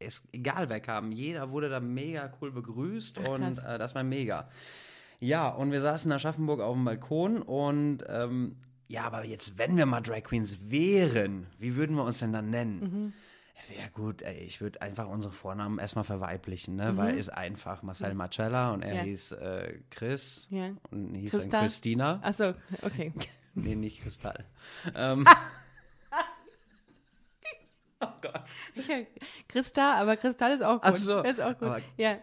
es, egal wer kam, jeder wurde da mega cool begrüßt Ach, und äh, das war mega. Ja, und wir saßen in Aschaffenburg auf dem Balkon und ähm, ja, aber jetzt, wenn wir mal Drag Queens wären, wie würden wir uns denn dann nennen? Mhm. Ja gut, ey, ich würde einfach unsere Vornamen erstmal verweiblichen, Mhm. ne? weil ist einfach Marcel Marcella und er Ja. hieß äh, Chris Ja. und hieß Christa? dann Christina. Achso, okay. <laughs> Nee, nicht Kristall. ähm, <laughs> <laughs> oh Gott. Ja, Christa, aber Kristall ist auch gut. Ach so, ist auch gut. aber- ja.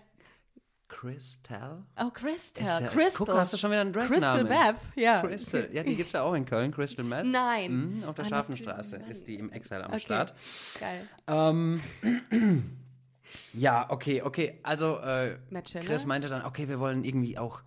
Crystal? Oh, Crystal. Ist ja- Crystal. Guck, hast du schon wieder einen Crystal Drag-Namen. Meth, ja. Crystal. Ja, die gibt es ja auch in Köln, Crystal Meth. Nein. Mhm, auf der Ah, Scharfenstraße natürlich. ist die im Exile am Okay. Start. Geil. Ähm, <clears throat> ja, okay, okay. Also, äh? Chris meinte dann, okay, wir wollen irgendwie auch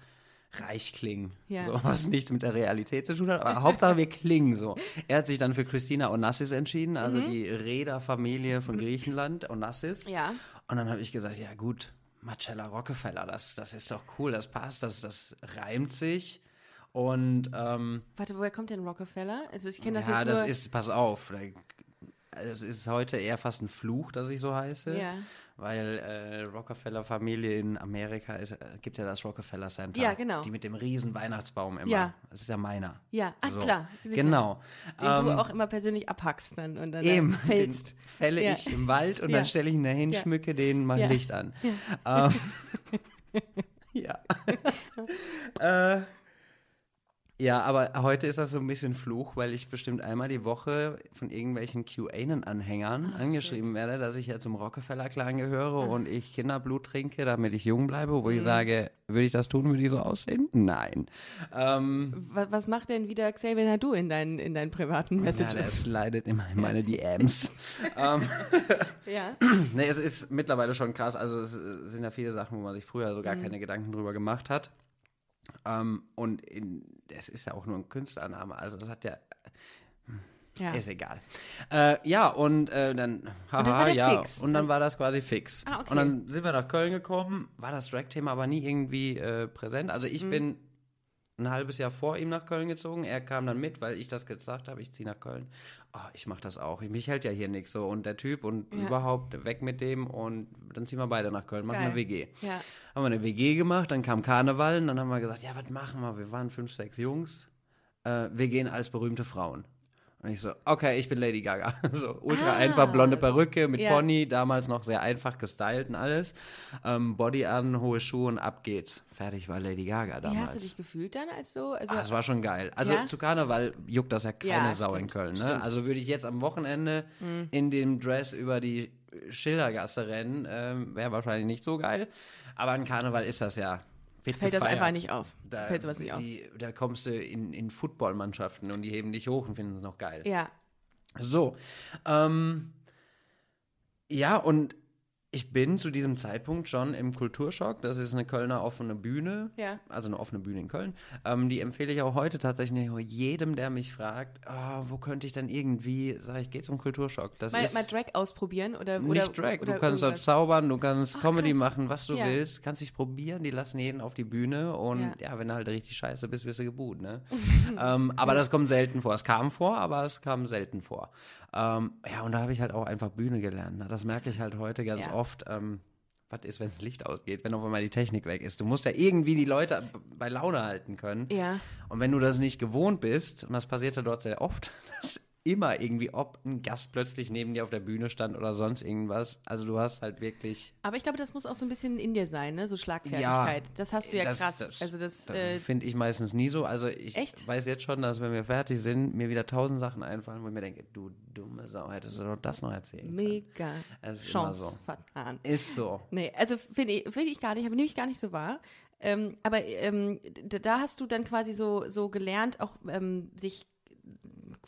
reich klingen. Ja. So, was nichts mit der Realität zu tun hat, aber Hauptsache wir klingen so. Er hat sich dann für Christina Onassis entschieden, also Mhm. die Reederfamilie von Griechenland, Onassis. Ja. Und dann habe ich gesagt, ja gut, Marcella Rockefeller, das, das ist doch cool, das passt, das, das reimt sich. Und ähm, Warte, woher kommt denn Rockefeller? Also ich kenne das ja, jetzt das nur. ist, pass auf, es ist heute eher fast ein Fluch, dass ich so heiße. Ja. Weil äh, Rockefeller-Familie in Amerika ist, äh, gibt ja das Rockefeller Center. Ja, genau. Die mit dem riesen Weihnachtsbaum immer. Ja. Das ist ja meiner. Ja, ach, So. klar, sicher. Genau. den du auch immer persönlich abhackst dann und dann Eben, da fällst. den fälle Ja. ich im Wald und Ja. dann stelle ich ihn dahin, Ja. schmücke den, mache Ja. Licht an. Ähm, <laughs> ja. <laughs> äh, ja, aber heute ist das so ein bisschen Fluch, weil ich bestimmt einmal die Woche von irgendwelchen QAnon-Anhängern angeschrieben werde, dass ich ja zum Rockefeller-Clan gehöre und ich Kinderblut trinke, damit ich jung bleibe, wo Mhm. ich sage, würde ich das tun, würde ich so aussehen? Nein. Ähm, Was, was macht denn wieder Xavier Nadu in deinen, in deinen privaten ja, Messages? das leidet immer in meine DMs. <laughs> ähm, Ja. <clears throat> Nee, es ist mittlerweile schon krass. Also es sind ja viele Sachen, wo man sich früher so gar Mhm. keine Gedanken drüber gemacht hat. Ähm, und in, es ist ja auch nur ein Künstlername. Also es hat ja, ja. ist egal. Äh, ja, und äh, dann, haha, dann war der ja. fix. Und dann war das quasi fix. Ah, okay. Und dann sind wir nach Köln gekommen, war das Drag-Thema aber nie irgendwie äh, präsent. Also Mhm. ich bin ein halbes Jahr vor ihm nach Köln gezogen. Er kam dann mit, weil ich das gesagt habe, ich ziehe nach Köln. Oh, ich mache das auch. Mich hält ja hier nichts so. Und der Typ und Ja. überhaupt weg mit dem und dann ziehen wir beide nach Köln, machen Geil. eine WG. Ja. Haben wir eine WG gemacht, dann kam Karneval und dann haben wir gesagt, ja, was machen wir? Wir waren fünf, sechs Jungs. Äh, wir gehen als berühmte Frauen. Und ich so, okay, ich bin Lady Gaga. <laughs> So ultra Ah. einfach, blonde Perücke mit Ja. Pony, damals noch sehr einfach gestylt und alles. Ähm, Body an, hohe Schuhe und ab geht's. Fertig war Lady Gaga Wie damals. hast du dich gefühlt dann als so? Also, Ah, das war schon geil. Also Ja? zu Karneval juckt das ja keine Ja, Sau stimmt, in Köln. Ne? Mhm. Also würde ich jetzt am Wochenende in dem Dress über die Schildergasse rennen, ähm, wäre wahrscheinlich nicht so geil. Aber an Karneval ist das ja. Fällt das gefeiert. einfach nicht auf. Da, fällt sowas nicht auf. die, da kommst du in, in Footballmannschaften und die heben dich hoch und finden es noch geil. Ja. So. Ähm, ja, und Ich bin zu diesem Zeitpunkt schon im Kulturschock. Das ist eine Kölner offene Bühne. Ja. Also eine offene Bühne in Köln. Ähm, die empfehle ich auch heute tatsächlich jedem, der mich fragt, ah, wo könnte ich dann irgendwie, sage ich, geh zum Kulturschock. Das Mal, ist mal Drag ausprobieren oder nicht oder, Drag. Oder du kannst irgendwas. zaubern, du kannst Ach, Comedy krass. machen, was du Ja. willst. Kannst dich probieren. Die lassen jeden auf die Bühne. Und Ja. ja, wenn du halt richtig scheiße bist, wirst du geboot, ne? <laughs> ähm, aber das kommt selten vor. Es kam vor, aber es kam selten vor. Ähm, ja, und da habe ich halt auch einfach Bühne gelernt. Ne? Das merke ich halt heute ganz Ja. oft. Ähm, was ist, wenn das Licht ausgeht, wenn auf einmal die Technik weg ist? Du musst ja irgendwie die Leute bei Laune halten können. Ja. Und wenn du das nicht gewohnt bist, und das passierte dort sehr oft, <laughs> dass immer irgendwie, ob ein Gast plötzlich neben dir auf der Bühne stand oder sonst irgendwas, also du hast halt wirklich. Aber ich glaube, das muss auch so ein bisschen in dir sein, ne? So Schlagfertigkeit. das hast du ja das- krass. das- also das, das äh, finde ich meistens nie so. Also ich Echt? weiß jetzt schon, dass wenn wir fertig sind, mir wieder tausend Sachen einfallen, wo ich mir denke, du dumme Sau, hättest du doch das noch erzählen mega immer Chance so. vertan. Ist so. Nee, also finde ich, find ich gar nicht, habe nehme ich gar nicht so wahr. Ähm, aber ähm, da hast du dann quasi so, so gelernt, auch ähm, sich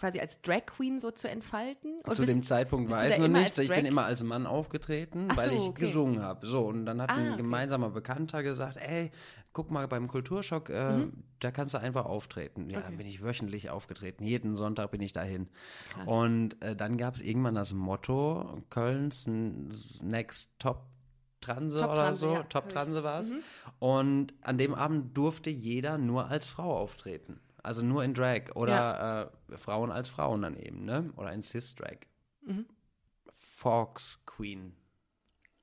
quasi als Drag Queen so zu entfalten. Und Zu bist- dem Zeitpunkt war du es noch nicht. Ich bin immer als Mann aufgetreten, Ach weil so, ich okay. gesungen habe. So, und dann hat Ah, ein okay. gemeinsamer Bekannter gesagt, ey, guck mal beim Kulturschock, äh, da kannst du einfach auftreten. Ja, dann Mhm. Okay. bin ich wöchentlich aufgetreten. Jeden Sonntag bin ich dahin. Krass. Und äh, dann gab es irgendwann das Motto, Kölns Next Top Transe Top oder Transe, so. ja, Top. Transe war es. Mhm. Und an dem Abend durfte jeder nur als Frau auftreten. Also nur in Drag oder äh, Frauen als Frauen dann eben, ne? Oder in Cis-Drag. Mhm. Fox Queen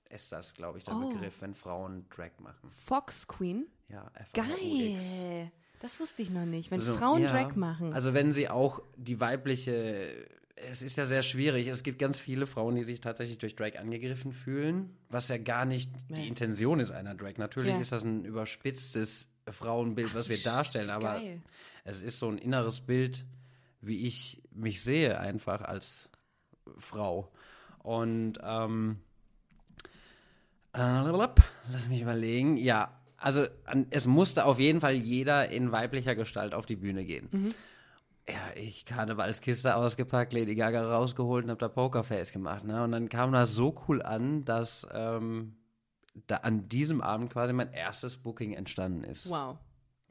ist das, glaube ich, der Oh. Begriff, wenn Frauen Drag machen. Fox Queen. Ja, F-A-U-X. Geil. Das wusste ich noch nicht. Wenn So, Frauen ja. Drag machen. Also wenn sie auch die weibliche, es ist ja sehr schwierig. Es gibt ganz viele Frauen, die sich tatsächlich durch Drag angegriffen fühlen, was ja gar nicht die Intention ist einer Drag. Natürlich Ja. ist das ein überspitztes Frauenbild, was wir darstellen, aber Geil. es ist so ein inneres Bild, wie ich mich sehe, einfach als Frau. Und ähm, äh, lass mich überlegen. Ja, also an, es musste auf jeden Fall jeder in weiblicher Gestalt auf die Bühne gehen. Mhm. Ja, ich Karnevalskiste ausgepackt, Lady Gaga rausgeholt und hab da Pokerface gemacht. Ne? Und dann kam das so cool an, dass ähm, da an diesem Abend quasi mein erstes Booking entstanden ist. Wow.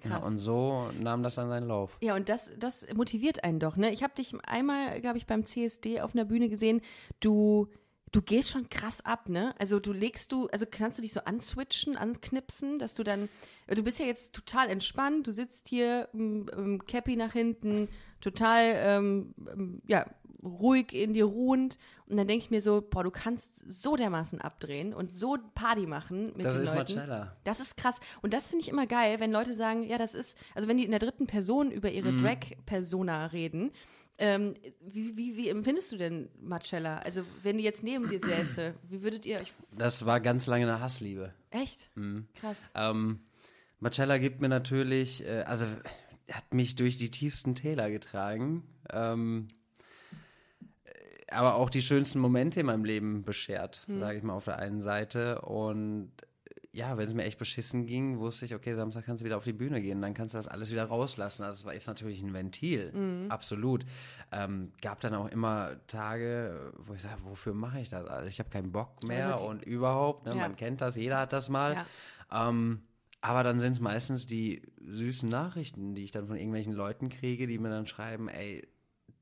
Ja, Krass. und so nahm das dann seinen Lauf. Ja, und das, das motiviert einen doch, ne? Ich habe dich einmal, glaube ich, beim CSD auf einer Bühne gesehen. Du, du gehst schon krass ab, ne? Also du legst du, also kannst du dich so answitchen, anknipsen, dass du dann, du bist ja jetzt total entspannt, du sitzt hier, ähm, ähm, Cappy nach hinten, total, ähm, ähm, ja, ruhig in dir ruhend. Und dann denke ich mir so, boah, du kannst so dermaßen abdrehen und so Party machen mit Das den ist Leuten. Marcella. Das ist krass. Und das finde ich immer geil, wenn Leute sagen, ja, das ist, also wenn die in der dritten Person über ihre Mhm. Drag-Persona reden, ähm, wie, wie, wie empfindest du denn Marcella? Also, wenn die jetzt neben dir säße, wie würdet ihr euch. Das war ganz lange eine Hassliebe. Echt? Mhm. Krass. Ähm, Marcella gibt mir natürlich, äh, also hat mich durch die tiefsten Täler getragen, ähm, äh, aber auch die schönsten Momente in meinem Leben beschert, sage ich mal auf der einen Seite. Und ja, wenn es mir echt beschissen ging, wusste ich, okay, Samstag kannst du wieder auf die Bühne gehen, dann kannst du das alles wieder rauslassen. Also es ist natürlich ein Ventil, absolut. Ähm, gab dann auch immer Tage, wo ich sage, wofür mache ich das? Also ich habe keinen Bock mehr Also die- und überhaupt, ne, Ja. man kennt das, jeder hat das mal. Ja. Ähm, aber dann sind es meistens die süßen Nachrichten, die ich dann von irgendwelchen Leuten kriege, die mir dann schreiben, ey,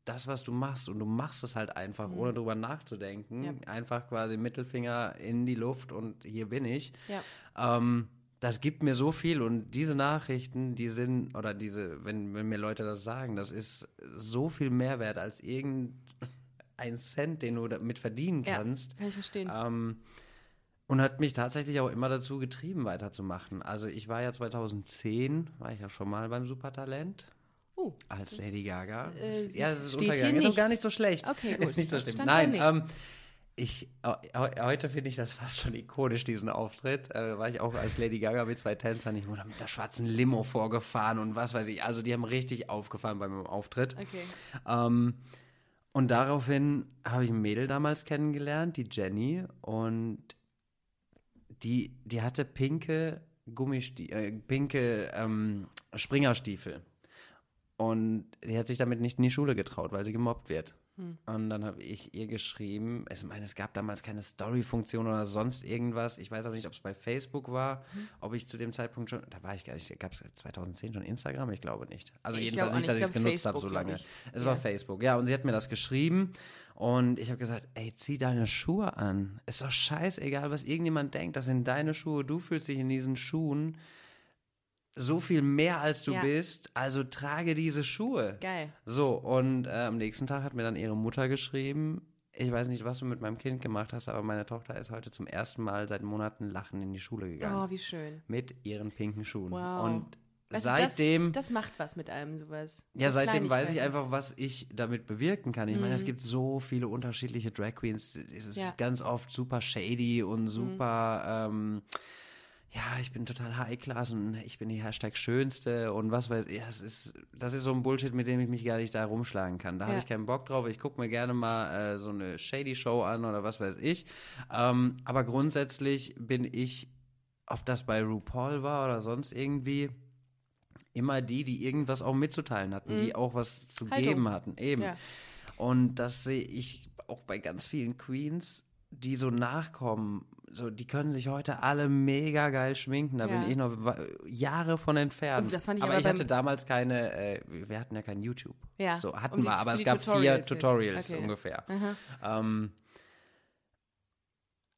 das, was du machst, und du machst es halt einfach, ohne drüber nachzudenken, Mhm. Ja. einfach quasi Mittelfinger in die Luft und hier bin ich. Ja. Ähm, das gibt mir so viel und diese Nachrichten, die sind, oder diese, wenn, wenn mir Leute das sagen, das ist so viel mehr wert als irgendein Cent, den du damit verdienen Ja, kannst. kann ich verstehen. Ähm, und hat mich tatsächlich auch immer dazu getrieben, weiterzumachen. Also ich war ja 2010, war ich ja schon mal beim Supertalent Oh, als Lady Gaga. äh, Das- ja, es ist untergegangen. Ist auch gar nicht so schlecht. Okay, <laughs> gut. Ist nicht so schlimm. Nein, ähm, ich, heu- heu- heute finde ich das fast schon ikonisch, diesen Auftritt. Äh, war ich auch als Lady Gaga mit zwei Tänzern. Ich wurde mit der schwarzen Limo vorgefahren und was weiß ich. Also die haben richtig aufgefahren bei meinem Auftritt. Okay. Ähm, und daraufhin habe ich ein Mädel damals kennengelernt, die Jenny, und die, die hatte pinke Gummistiefel, äh, pinke ähm, Springerstiefel. Und die hat sich damit nicht in die Schule getraut, weil sie gemobbt wird. Und dann habe ich ihr geschrieben, ich meine, es gab damals keine Story-Funktion oder sonst irgendwas. Ich weiß auch nicht, ob es bei Facebook war, ob ich zu dem Zeitpunkt schon, da war ich gar nicht, gab es 2010 schon Instagram? Ich glaube nicht. Also Ich jedenfalls nicht, dass ich es genutzt habe so lange. Es Ja. war Facebook, ja. Und sie hat mir das geschrieben und ich habe gesagt, ey, zieh deine Schuhe an. Ist doch scheißegal, was irgendjemand denkt. Das sind deine Schuhe. Du fühlst dich in diesen Schuhen so viel mehr als du Ja. bist, also trage diese Schuhe. Geil. So, und äh, am nächsten Tag hat mir dann ihre Mutter geschrieben, ich weiß nicht, was du mit meinem Kind gemacht hast, aber meine Tochter ist heute zum ersten Mal seit Monaten lachend in die Schule gegangen. Oh, wie schön. Mit ihren pinken Schuhen. Wow. Und du, seitdem, Das, das macht was mit einem, sowas. ja, seitdem weiß ich einfach, was ich damit bewirken kann. Ich meine, es gibt so viele unterschiedliche Drag Queens. Es ist Ja. ganz oft super shady und super, ähm, ja, ich bin total High Class und ich bin die Hashtag Schönste und was weiß ich. Ja, es ist, das ist so ein Bullshit, mit dem ich mich gar nicht da rumschlagen kann. Da habe Ja. ich keinen Bock drauf. Ich gucke mir gerne mal äh, so eine shady Show an oder was weiß ich. Ähm, aber grundsätzlich bin ich, ob das bei RuPaul war oder sonst irgendwie, immer die, die irgendwas auch mitzuteilen hatten, die auch was zu Mhm. Haltung. geben hatten. Eben. Ja. Und das sehe ich auch bei ganz vielen Queens, die so nachkommen. So, die können sich heute alle mega geil schminken. Da Ja. bin ich noch Jahre von entfernt. Und das fand ich aber, aber ich hatte damals keine, äh, wir hatten ja kein YouTube. Ja, So um hatten die- wir, aber es gab vier Tutorials jetzt. Tutorials Okay. ungefähr. Aha. Ähm,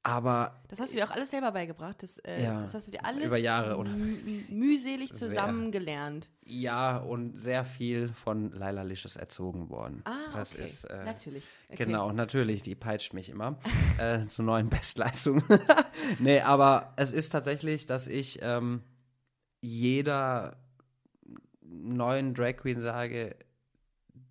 aber Das hast du dir auch alles selber beigebracht. Das, äh, Ja, das hast du dir alles über Jahre oder- mü- mühselig zusammengelernt. ja, und sehr viel von Laila Licious erzogen worden. Ah, das okay. ist äh, Natürlich. Okay. Genau, natürlich, die peitscht mich immer <laughs> äh, zu neuen Bestleistungen. <laughs> nee, aber es ist tatsächlich, dass ich ähm, jeder neuen Drag Queen sage,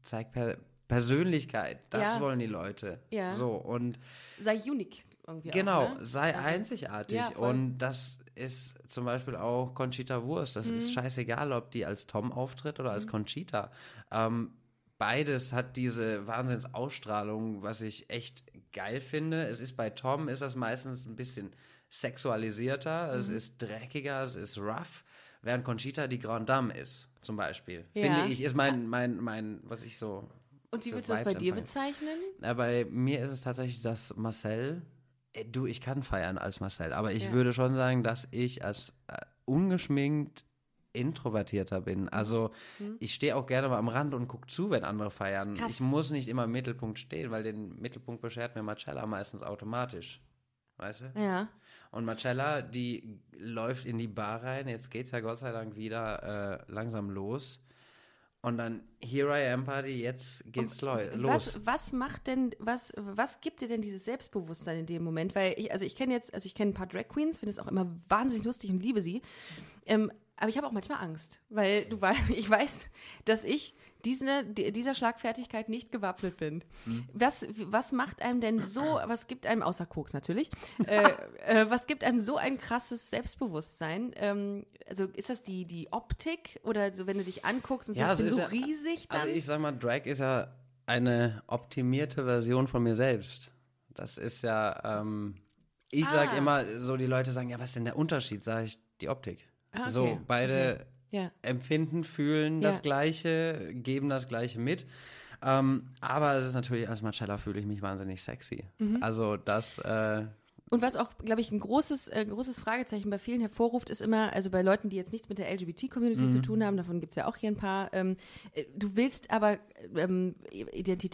zeig per Persönlichkeit, das Ja. wollen die Leute. Ja. So, und Sei unique irgendwie genau, auch, ne? sei Also- einzigartig. Ja, und das ist zum Beispiel auch Conchita Wurst. Das Mhm. ist scheißegal, ob die als Tom auftritt oder als Conchita. Ähm, beides hat diese Wahnsinnsausstrahlung, was ich echt geil finde. Es ist bei Tom ist das meistens ein bisschen sexualisierter, Mhm. es ist dreckiger, es ist rough, während Conchita die Grande Dame ist, zum Beispiel. Ja. Finde ich, ist mein, mein, mein, was ich so Und wie würdest du das bei Vibes dir bezeichnen? na, bei mir ist es tatsächlich, dass Marcel, du, ich kann feiern als Marcel, aber ich Ja. würde schon sagen, dass ich als äh, ungeschminkt introvertierter bin. Also Mhm. ich stehe auch gerne mal am Rand und gucke zu, wenn andere feiern. Krass. Ich muss nicht immer im Mittelpunkt stehen, weil den Mittelpunkt beschert mir Marcella meistens automatisch. Weißt du? Ja. Und Marcella, die läuft in die Bar rein. Jetzt geht's ja Gott sei Dank wieder äh, langsam los. Und dann Here I Am Party, jetzt geht's leu- los. Was, was macht denn, was, was gibt dir denn dieses Selbstbewusstsein in dem Moment? Weil ich, also ich kenne jetzt, also ich kenne ein paar Drag Queens, finde es auch immer wahnsinnig lustig und liebe sie. Ähm, aber ich habe auch manchmal Angst, weil du weißt, <laughs> ich weiß, dass ich diese, die- dieser Schlagfertigkeit nicht gewappnet bin. Hm. Was, was macht einem denn so, was gibt einem, außer Koks natürlich, äh, <laughs> äh, was gibt einem so ein krasses Selbstbewusstsein? Ähm, also ist das die, die Optik oder so, wenn du dich anguckst und Ja, sagst, ist so ja- riesig dann? Also ich sag mal, Drag ist ja eine optimierte Version von mir selbst. Das ist ja, ähm, ich Ah. sag immer, so die Leute sagen, ja, was ist denn der Unterschied? Sag ich, die Optik. Ah, okay. So, beide ja. empfinden, fühlen Ja. das Gleiche, geben das Gleiche mit. Ähm, aber es ist natürlich, als Marcella fühle ich mich wahnsinnig sexy. Mhm. Also das, äh, Und was auch, glaube ich, ein großes, äh, großes Fragezeichen bei vielen hervorruft, ist immer, also bei Leuten, die jetzt nichts mit der LGBT-Community Mhm. zu tun haben, davon gibt es ja auch hier ein paar, ähm, äh, du willst aber ähm,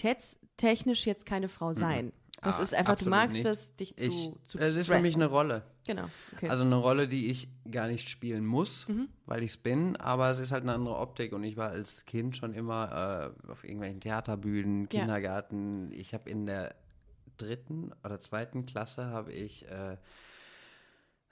identitätstechnisch jetzt keine Frau sein. Das Ah, ist einfach, du magst nicht. es, dich zu, ich, zu es ist für mich eine Rolle. Genau, okay. Also eine Rolle, die ich gar nicht spielen muss, Mhm. weil ich es bin, aber es ist halt eine andere Optik und ich war als Kind schon immer äh, auf irgendwelchen Theaterbühnen, Ja. Kindergarten. Ich habe in der dritten oder zweiten Klasse habe ich äh,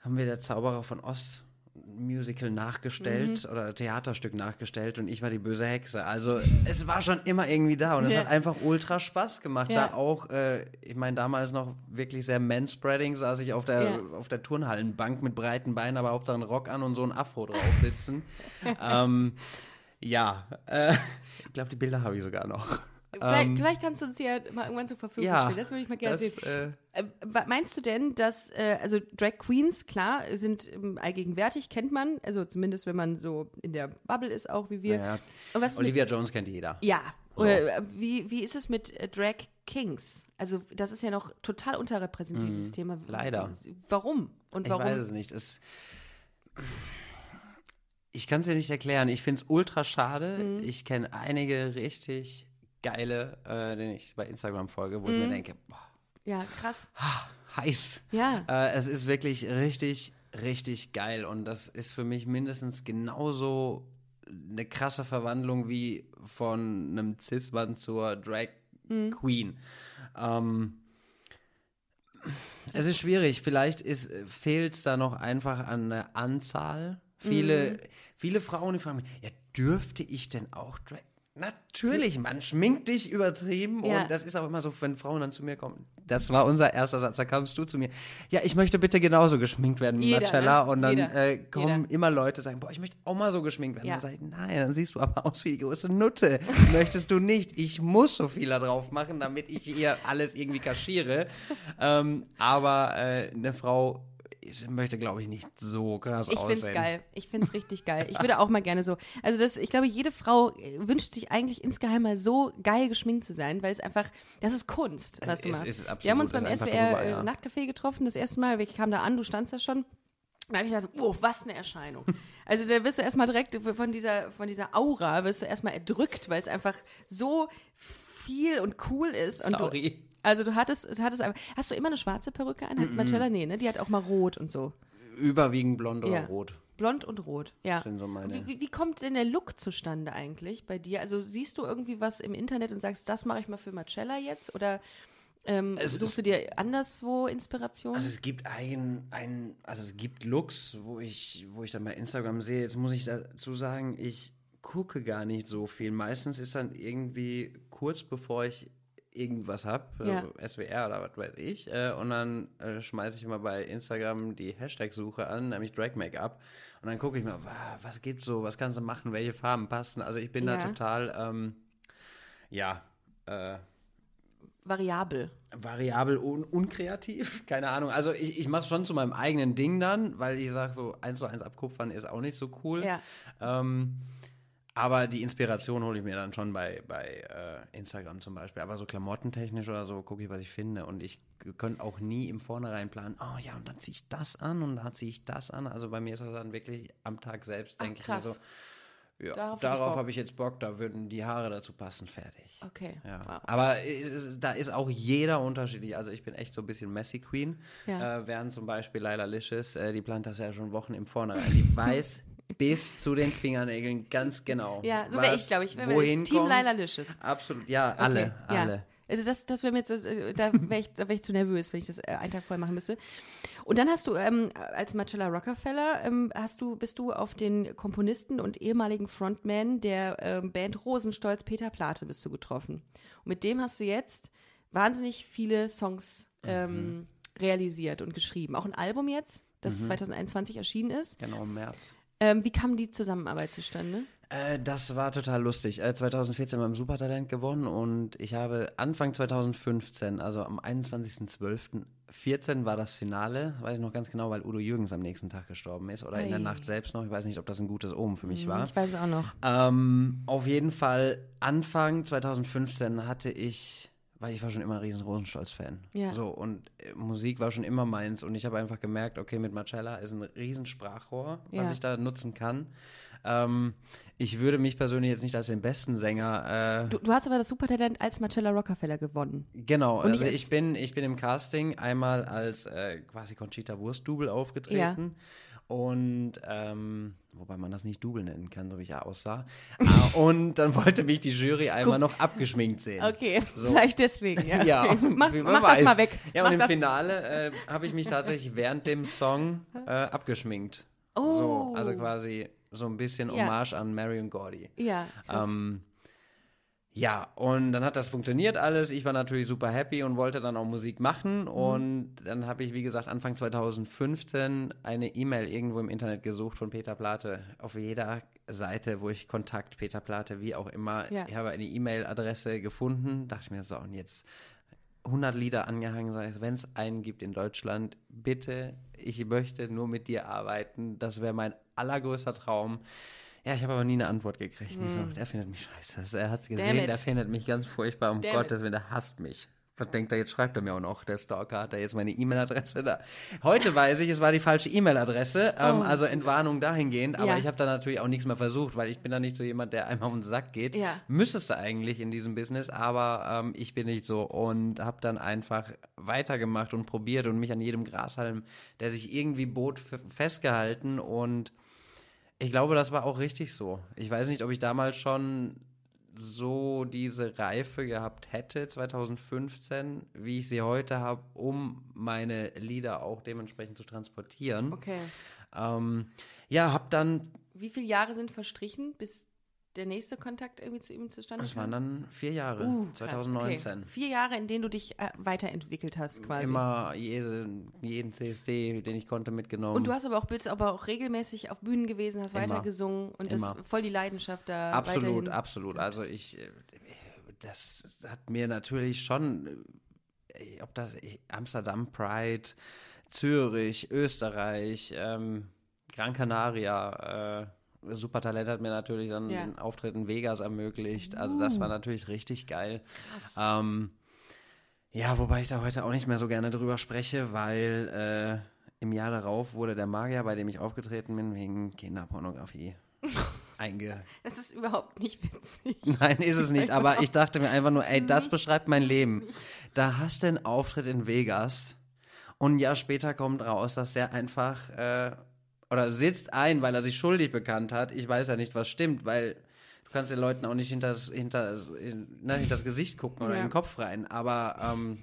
haben wir der Zauberer von ein Musical nachgestellt Mhm. oder Theaterstück nachgestellt und ich war die böse Hexe. Also es war schon immer irgendwie da und es Ja. hat einfach ultra Spaß gemacht. Ja. Da auch, äh, ich meine, damals noch wirklich sehr manspreading, saß ich auf der, Ja. auf der Turnhallenbank mit breiten Beinen, aber Hauptsache einen Rock an und so ein Afro drauf sitzen. <laughs> ähm, ja, äh, ich glaube, die Bilder habe ich sogar noch. Vielleicht, Ähm, vielleicht kannst du uns ja mal irgendwann zur Verfügung ja, stellen. Das würde ich mal gerne das, sehen. äh, Äh, meinst du denn, dass, äh, also Drag Queens, klar, sind ähm, allgegenwärtig, kennt man, also zumindest wenn man so in der Bubble ist, auch wie wir. was ist mit, Olivia Jones kennt jeder. ja, So. oder äh, wie, wie ist es mit äh, Drag Kings? Also das ist ja noch total unterrepräsentiertes Thema. Mhm. leider. Warum? Und warum? Ich weiß es nicht. Es, ich kann es dir nicht erklären. Ich finde es ultra schade. Mhm. Ich kenne einige richtig geile, äh, denen ich bei Instagram folge, wo ich Mhm. mir denke, boah, Ja, krass. heiß. Ja. Äh, es ist wirklich richtig, richtig geil. Und das ist für mich mindestens genauso eine krasse Verwandlung wie von einem Cis-Mann zur Drag Mhm. Queen. Ähm, es ist schwierig. Vielleicht fehlt es da noch einfach an der Anzahl. Viele, Mhm. viele Frauen, die fragen mich, ja, dürfte ich denn auch Drag? Natürlich, man schminkt dich übertrieben Ja. und das ist auch immer so, wenn Frauen dann zu mir kommen. Das war unser erster Satz, da kamst du zu mir. Ja, ich möchte bitte genauso geschminkt werden wie Jeder, Marcella ne? und dann äh, kommen Jeder. immer Leute sagen, boah, ich möchte auch mal so geschminkt werden. Ja. Dann sage ich, nein, dann siehst du aber aus wie die größte Nutte. <laughs> Möchtest du nicht. Ich muss so viel da drauf machen, damit ich ihr alles irgendwie kaschiere. ähm, aber äh, eine Frau ich möchte, glaube ich, nicht so krass Ich aussehen. finde es geil. Ich finde es <laughs> richtig geil. Ich würde auch mal gerne so. Also das, ich glaube, jede Frau äh, wünscht sich eigentlich insgeheim mal so geil geschminkt zu sein, weil es einfach, das ist Kunst, was du Es machst. ist absolut, Wir haben uns ist beim SWR äh. Nachtcafé getroffen, das erste Mal. Ich kam da an, du standst da schon. Da habe ich gedacht, oh, was eine Erscheinung. <laughs> Also da wirst du erstmal direkt von dieser, von dieser Aura, wirst du erstmal erdrückt, weil es einfach so viel und cool ist. Und du, Sorry. Also du hattest, du hattest einfach, hast du immer eine schwarze Perücke an? Hat Marcella, nee, ne? Die hat auch mal rot und so. Überwiegend blond oder Ja. rot. Blond und rot, ja. sind so meine- wie, wie, kommt denn der Look zustande eigentlich bei dir? Also siehst du irgendwie was im Internet und sagst, das mache ich mal für Marcella jetzt? Oder ähm, Es suchst du dir anderswo Inspiration? Also es gibt ein, ein, also es gibt Looks, wo ich, wo ich dann bei Instagram sehe, jetzt muss ich dazu sagen, ich gucke gar nicht so viel. Meistens ist dann irgendwie kurz bevor ich irgendwas habe, Ja. SWR oder was weiß ich, äh, und dann äh, schmeiße ich immer bei Instagram die Hashtag-Suche an, nämlich Drag Make-up. Und dann gucke ich mal, wa- was gibt's so, was kannst du machen, welche Farben passen. Also ich bin Ja. da total, ähm, ja, äh, Variabel. variabel un unkreativ, <laughs> keine Ahnung. Also ich, ich mache es schon zu meinem eigenen Ding dann, weil ich sage, so eins zu eins abkupfern ist auch nicht so cool. Ja. Ähm, aber die Inspiration hole ich mir dann schon bei, bei äh, Instagram zum Beispiel. Aber so klamottentechnisch oder so gucke ich, was ich finde. Und ich könnte auch nie im Vornherein planen, oh ja, und dann ziehe ich das an und dann ziehe ich das an. Also bei mir ist das dann wirklich am Tag selbst, denke ich mir so, ja, Darauf darauf habe ich jetzt Bock, da würden die Haare dazu passen, fertig. Okay. Ja. Wow. Aber es, da ist auch jeder unterschiedlich. Also ich bin echt so ein bisschen Messy Queen. Ja. Äh, während zum Beispiel Laila Licious, äh, die plant das ja schon Wochen im Vornherein. Die <laughs> weiß bis zu den Fingernägeln ganz genau. Ja, so wäre ich, glaube ich. Wär wohin Team. Laila Licious. Absolut, ja, alle, Okay, ja. alle. Also das, das wäre mir jetzt, so, äh, da wäre ich, da wär ich zu nervös, wenn ich das äh, einen Tag vorher machen müsste. Und dann hast du ähm, als Marcella Rockefeller ähm, hast du bist du auf den Komponisten und ehemaligen Frontman der ähm, Band Rosenstolz Peter Plate bist du getroffen. Und mit dem hast du jetzt wahnsinnig viele Songs ähm, Mhm. realisiert und geschrieben. Auch ein Album jetzt, das 2021 erschienen ist. Genau, im März. Ähm, wie kam die Zusammenarbeit zustande? Äh, das war total lustig. Äh, 2014 beim Supertalent gewonnen und ich habe Anfang 2015, also am 21.12.14 war das Finale, weiß ich noch ganz genau, weil Udo Jürgens am nächsten Tag gestorben ist oder in der. Nacht selbst noch. Ich weiß nicht, ob das ein gutes Omen für mich war. Ich weiß es auch noch. Ähm, auf jeden Fall Anfang 2015 hatte ich, weil ich war schon immer ein riesen Rosenstolz-Fan. Ja. So, und äh, Musik war schon immer meins und ich habe einfach gemerkt, okay, mit Marcella ist ein riesen Sprachrohr, was Ja. ich da nutzen kann. Ähm, ich würde mich persönlich jetzt nicht als den besten Sänger äh, Du, du hast aber das Supertalent als Marcella Rockefeller gewonnen. Genau, Und also als- ich bin, ich bin im Casting einmal als äh, quasi Conchita Wurst-Double aufgetreten. Und ähm, wobei man das nicht Double nennen kann, so wie ich ja aussah. Ah, und dann wollte mich die Jury einmal noch abgeschminkt sehen. Okay, So. vielleicht deswegen. Ja, <laughs> Ja, okay. mach, mach das mal weg. Ja, mach und im das. Finale äh, habe ich mich tatsächlich während dem Song äh, abgeschminkt. Oh. So, also quasi so ein bisschen Ja. Hommage an Marion Gordy. Ja. Ähm, Ja, und dann hat das funktioniert alles. Ich war natürlich super happy und wollte dann auch Musik machen. Und dann habe ich, wie gesagt, Anfang 2015 eine E-Mail irgendwo im Internet gesucht von Peter Plate. Auf jeder Seite, wo ich Kontakt Peter Plate, wie auch immer. Ja. Ich habe eine E-Mail-Adresse gefunden. Dachte mir so, und jetzt 100 Lieder angehangen, sage ich, wenn es einen gibt in Deutschland, bitte, ich möchte nur mit dir arbeiten. Das wäre mein allergrößter Traum. Ja, ich habe aber nie eine Antwort gekriegt. Ich so, der findet mich scheiße. Er hat es gesehen, der findet mich ganz furchtbar. Um Damn Gottes. Willen, der hasst mich. Was denkt er, jetzt schreibt er mir auch noch, der Stalker, hat er jetzt meine E-Mail-Adresse da. Heute <laughs> weiß ich, es war die falsche E-Mail-Adresse, ähm, Oh. also Entwarnung dahingehend, aber Ja. ich habe da natürlich auch nichts mehr versucht, weil ich bin da nicht so jemand, der einmal um den Sack geht. Ja. Müsstest du eigentlich in diesem Business, aber ähm, ich bin nicht so und habe dann einfach weitergemacht und probiert und mich an jedem Grashalm, der sich irgendwie bot, festgehalten und ich glaube, das war auch richtig so. Ich weiß nicht, ob ich damals schon so diese Reife gehabt hätte, 2015, wie ich sie heute habe, um meine Lieder auch dementsprechend zu transportieren. Okay. Ähm, ja, hab dann, Wie viele Jahre sind verstrichen, bis der nächste Kontakt irgendwie zu ihm zustande das kam? waren dann vier Jahre, Uh, krass, 2019. Okay. Vier Jahre, in denen du dich äh, weiterentwickelt hast, quasi. Immer jeden, jeden CSD, den ich konnte, mitgenommen. Und du hast aber auch, bist aber auch regelmäßig auf Bühnen gewesen, hast Immer. weiter gesungen und Immer. das voll die Leidenschaft da. Absolut, absolut. Also ich, äh, das hat mir natürlich schon, äh, ob das Amsterdam Pride, Zürich, Österreich, ähm, Gran Canaria, äh, Supertalent hat mir natürlich dann Ja. einen Auftritt in Vegas ermöglicht. Also das war natürlich richtig geil. Ähm, ja, wobei ich da heute auch nicht mehr so gerne drüber spreche, weil äh, im Jahr darauf wurde der Magier, bei dem ich aufgetreten bin, wegen Kinderpornografie <laughs> einge Das ist überhaupt nicht witzig. <laughs> Nein, ist es nicht. Aber ich dachte mir einfach nur, ey, das beschreibt mein Leben. Da hast du einen Auftritt in Vegas und ein Jahr später kommt raus, dass der einfach äh, oder sitzt ein, weil er sich schuldig bekannt hat. Ich weiß ja nicht, was stimmt, weil du kannst den Leuten auch nicht hinters, hinters, in, ne, hinters Gesicht gucken oder Ja. in den Kopf rein. Aber ähm,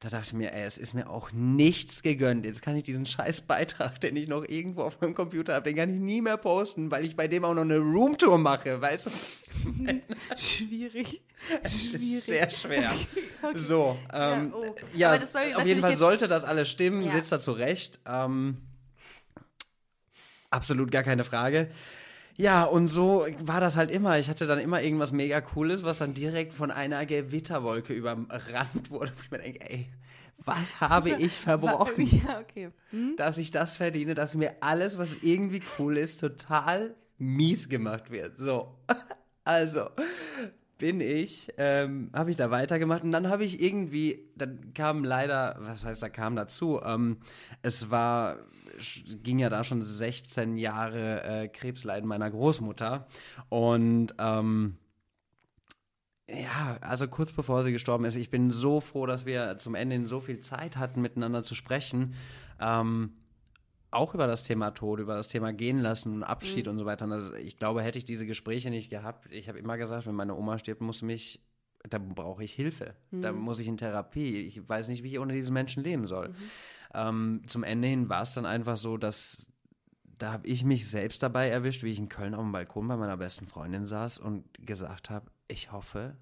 da dachte ich mir, ey, es ist mir auch nichts gegönnt. Jetzt kann ich diesen scheiß Beitrag, den ich noch irgendwo auf meinem Computer habe, den kann ich nie mehr posten, weil ich bei dem auch noch eine Roomtour mache, weißt du? <laughs> Schwierig. <laughs> Schwierig. sehr schwer. <laughs> So, ähm, Ja, oh. ja, auf jeden Fall sollte das alles stimmen, Ja. sitzt da zurecht. Ähm, absolut gar keine Frage. Ja, und so war das halt immer. Ich hatte dann immer irgendwas mega Cooles, was dann direkt von einer Gewitterwolke überrannt wurde. Ich mir denke, ey, was habe <laughs> ich verbrochen? Ja, okay. Hm? dass ich das verdiene, dass mir alles, was irgendwie cool ist, total mies gemacht wird. So, <laughs> also bin ich, ähm, habe ich da weitergemacht und dann habe ich irgendwie, dann kam leider, was heißt, da kam dazu, ähm, es war, ging ja da schon 16 Jahre äh, Krebsleiden meiner Großmutter und ähm, ja, also kurz bevor sie gestorben ist, ich bin so froh, dass wir zum Ende so viel Zeit hatten, miteinander zu sprechen. Ähm, auch über das Thema Tod, über das Thema Gehen lassen und Abschied und so weiter. Also ich glaube, hätte ich diese Gespräche nicht gehabt, ich habe immer gesagt, wenn meine Oma stirbt, muss mich, da brauche ich Hilfe. Da muss ich in Therapie. Ich weiß nicht, wie ich ohne diesen Menschen leben soll. Ähm, zum Ende hin war es dann einfach so, dass da habe ich mich selbst dabei erwischt, wie ich in Köln auf dem Balkon bei meiner besten Freundin saß und gesagt habe, ich hoffe,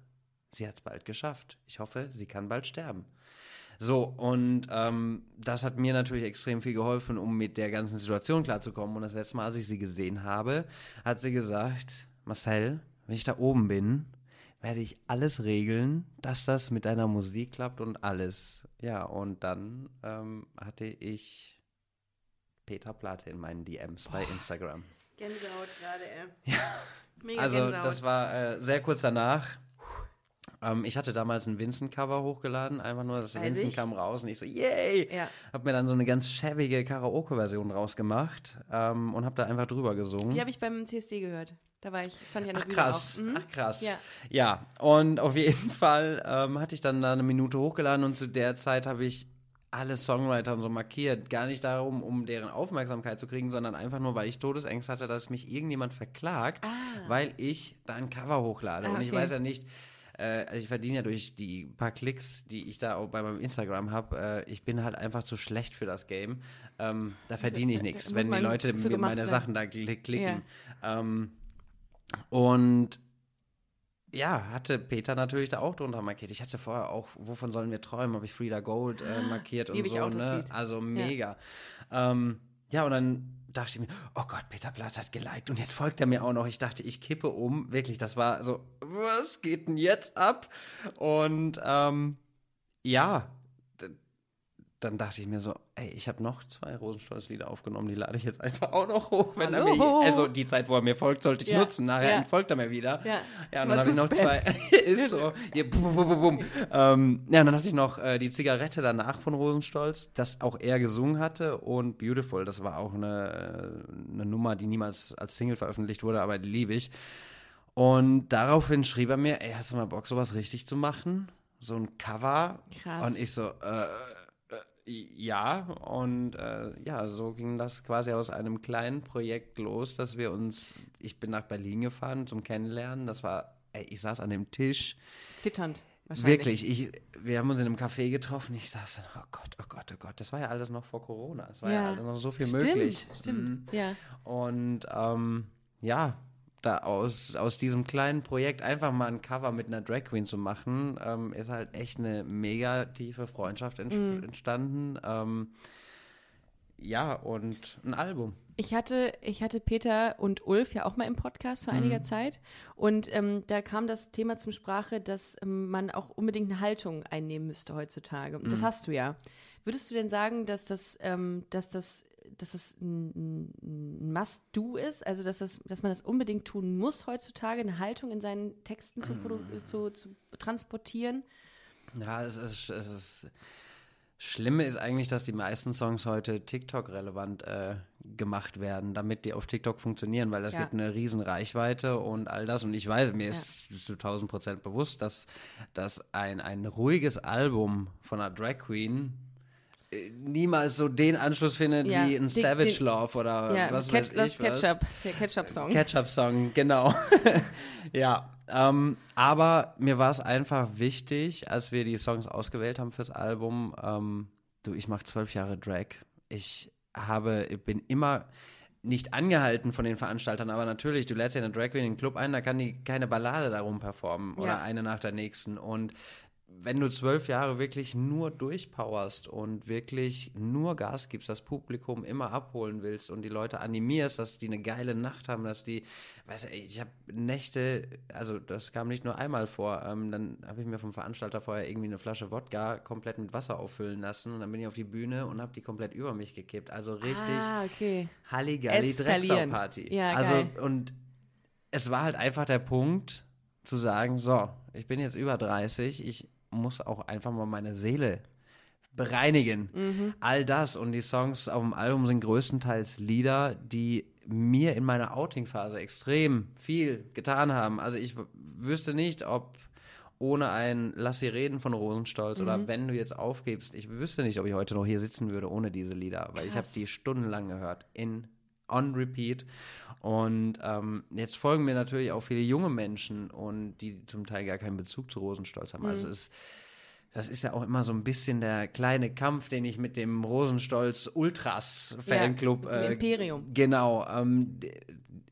sie hat es bald geschafft. Ich hoffe, sie kann bald sterben. So, und ähm, das hat mir natürlich extrem viel geholfen, um mit der ganzen Situation klarzukommen. Und das letzte Mal, als ich sie gesehen habe, hat sie gesagt, Marcel, wenn ich da oben bin, werde ich alles regeln, dass das mit deiner Musik klappt und alles. Ja, und dann ähm, hatte ich Peter Platte in meinen DMs bei Instagram. Gänsehaut gerade, ey. Mega Also Gänsehaut. das war äh, sehr kurz danach. Ähm, ich hatte damals ein Vincent-Cover hochgeladen, einfach nur, das Weiß Vincent ich. kam raus und ich so, yay! Ja. Hab mir dann so eine ganz schäbige Karaoke-Version rausgemacht ähm, und hab da einfach drüber gesungen. Die habe ich beim CSD gehört. Da war ich, stand ich an der Ach Bühne krass. Mhm. ach krass. Ja. ja, und auf jeden <laughs> Fall ähm, hatte ich dann da eine Minute hochgeladen und zu der Zeit habe ich alle Songwriter und so markiert. Gar nicht darum, um deren Aufmerksamkeit zu kriegen, sondern einfach nur, weil ich Todesängste hatte, dass mich irgendjemand verklagt, weil ich da ein Cover hochlade. Ah, Und ich okay. weiß ja nicht, äh, also ich verdiene ja durch die paar Klicks, die ich da auch bei meinem Instagram habe, äh, ich bin halt einfach zu schlecht für das Game. Ähm, da verdiene ich nichts, wenn die Leute mir meine sein. Sachen da kli- klicken. Ähm, und ja, hatte Peter natürlich da auch drunter markiert. Ich hatte vorher auch, wovon sollen wir träumen, habe ich Frida Gold äh, markiert <gasps> und so, ne? Also mega. Ja. Ähm, ja, und dann dachte ich mir, oh Gott, Peter Blatt hat geliked und jetzt folgt er mir auch noch. Ich dachte, ich kippe um. Wirklich, das war so, was geht denn jetzt ab? Und ähm, ja, dann dachte ich mir so, ey, ich habe noch zwei Rosenstolz-Lieder aufgenommen, die lade ich jetzt einfach auch noch hoch. Wenn er mir, also die Zeit, wo er mir folgt, sollte ich Ja, nutzen. Nachher ja. entfolgt er mir wieder. Ja. Ja, und Mal dann habe ich noch zwei. <laughs> ist so. <laughs> Hier, bum, bum, bum. Ähm, ja, und dann hatte ich noch äh, die Zigarette danach von Rosenstolz, das auch er gesungen hatte. Und Beautiful, das war auch eine, äh, eine Nummer, die niemals als Single veröffentlicht wurde, aber die liebe ich. Und daraufhin schrieb er mir, ey, hast du mal Bock, sowas richtig zu machen? So ein Cover. Krass. Und ich so, äh, ja. Und äh, ja, so ging das quasi aus einem kleinen Projekt los, dass wir uns, ich bin nach Berlin gefahren zum Kennenlernen. Das war, ey, ich saß an dem Tisch. Zitternd. Wahrscheinlich. Wirklich, ich, wir haben uns in einem Café getroffen. Ich saß dann, oh Gott, oh Gott, oh Gott. Das war ja alles noch vor Corona. Es war ja, Ja. alles noch so viel Stimmt, möglich. Stimmt. Mhm. Ja. Und ähm, ja, da aus, aus diesem kleinen Projekt einfach mal ein Cover mit einer Drag Queen zu machen, ähm, ist halt echt eine mega tiefe Freundschaft ent Mhm. entstanden. Ähm, ja, und ein Album. Ich hatte, ich hatte Peter und Ulf ja auch mal im Podcast vor einiger Zeit und ähm, da kam das Thema zum Sprache, dass ähm, man auch unbedingt eine Haltung einnehmen müsste heutzutage. Und Das hast du ja. Würdest du denn sagen, dass das, ähm, dass das, dass das ein, ein Must-Do ist, also dass, das, dass man das unbedingt tun muss heutzutage, eine Haltung in seinen Texten zu, produ- zu, zu transportieren? Ja, es ist, es ist. Schlimme ist eigentlich, dass die meisten Songs heute TikTok-relevant äh, gemacht werden, damit die auf TikTok funktionieren, weil das Ja. gibt eine riesen Reichweite und all das. Und ich weiß, mir ist zu 1000 Prozent bewusst, dass, dass ein, ein ruhiges Album von einer Drag Queen niemals so den Anschluss findet Ja, wie ein den- Savage den- Love oder Ja, was Ketch, weiß das ich was. Ketchup, der Ketchup-Song. Ketchup-Song, genau. <laughs> ja, ähm, aber mir war es einfach wichtig, als wir die Songs ausgewählt haben fürs Album. Ähm, du, ich mache zwölf Jahre Drag. Ich habe, ich bin immer nicht angehalten von den Veranstaltern, aber natürlich, du lädst ja eine Drag Queen in den Club ein, da kann die keine Ballade darum performen oder Ja. eine nach der nächsten. Und wenn du zwölf Jahre wirklich nur durchpowerst und wirklich nur Gas gibst, das Publikum immer abholen willst und die Leute animierst, dass die eine geile Nacht haben, dass die, weißt du, ey, ich habe Nächte, also das kam nicht nur einmal vor, ähm, dann habe ich mir vom Veranstalter vorher irgendwie eine Flasche Wodka komplett mit Wasser auffüllen lassen und dann bin ich auf die Bühne und habe die komplett über mich gekippt. Also richtig Ah, okay. Halligalli. Drecksau-Party. Ja, also, geil. und es war halt einfach der Punkt, zu sagen, so, ich bin jetzt über 30, ich muss auch einfach mal meine Seele bereinigen. Mhm. All das und die Songs auf dem Album sind größtenteils Lieder, die mir in meiner Outing-Phase extrem viel getan haben. Also ich wüsste nicht, ob ohne ein Lass sie reden von Rosenstolz Mhm. oder wenn du jetzt aufgibst, ich wüsste nicht, ob ich heute noch hier sitzen würde ohne diese Lieder, weil ich habe Krass. die stundenlang gehört in on repeat und ähm, jetzt folgen mir natürlich auch viele junge Menschen und die zum Teil gar keinen Bezug zu Rosenstolz haben. Mhm. Also es ist das ist ja auch immer so ein bisschen der kleine Kampf, den ich mit dem Rosenstolz Ultras Fanclub. Ja, dem Imperium. Genau. Ähm,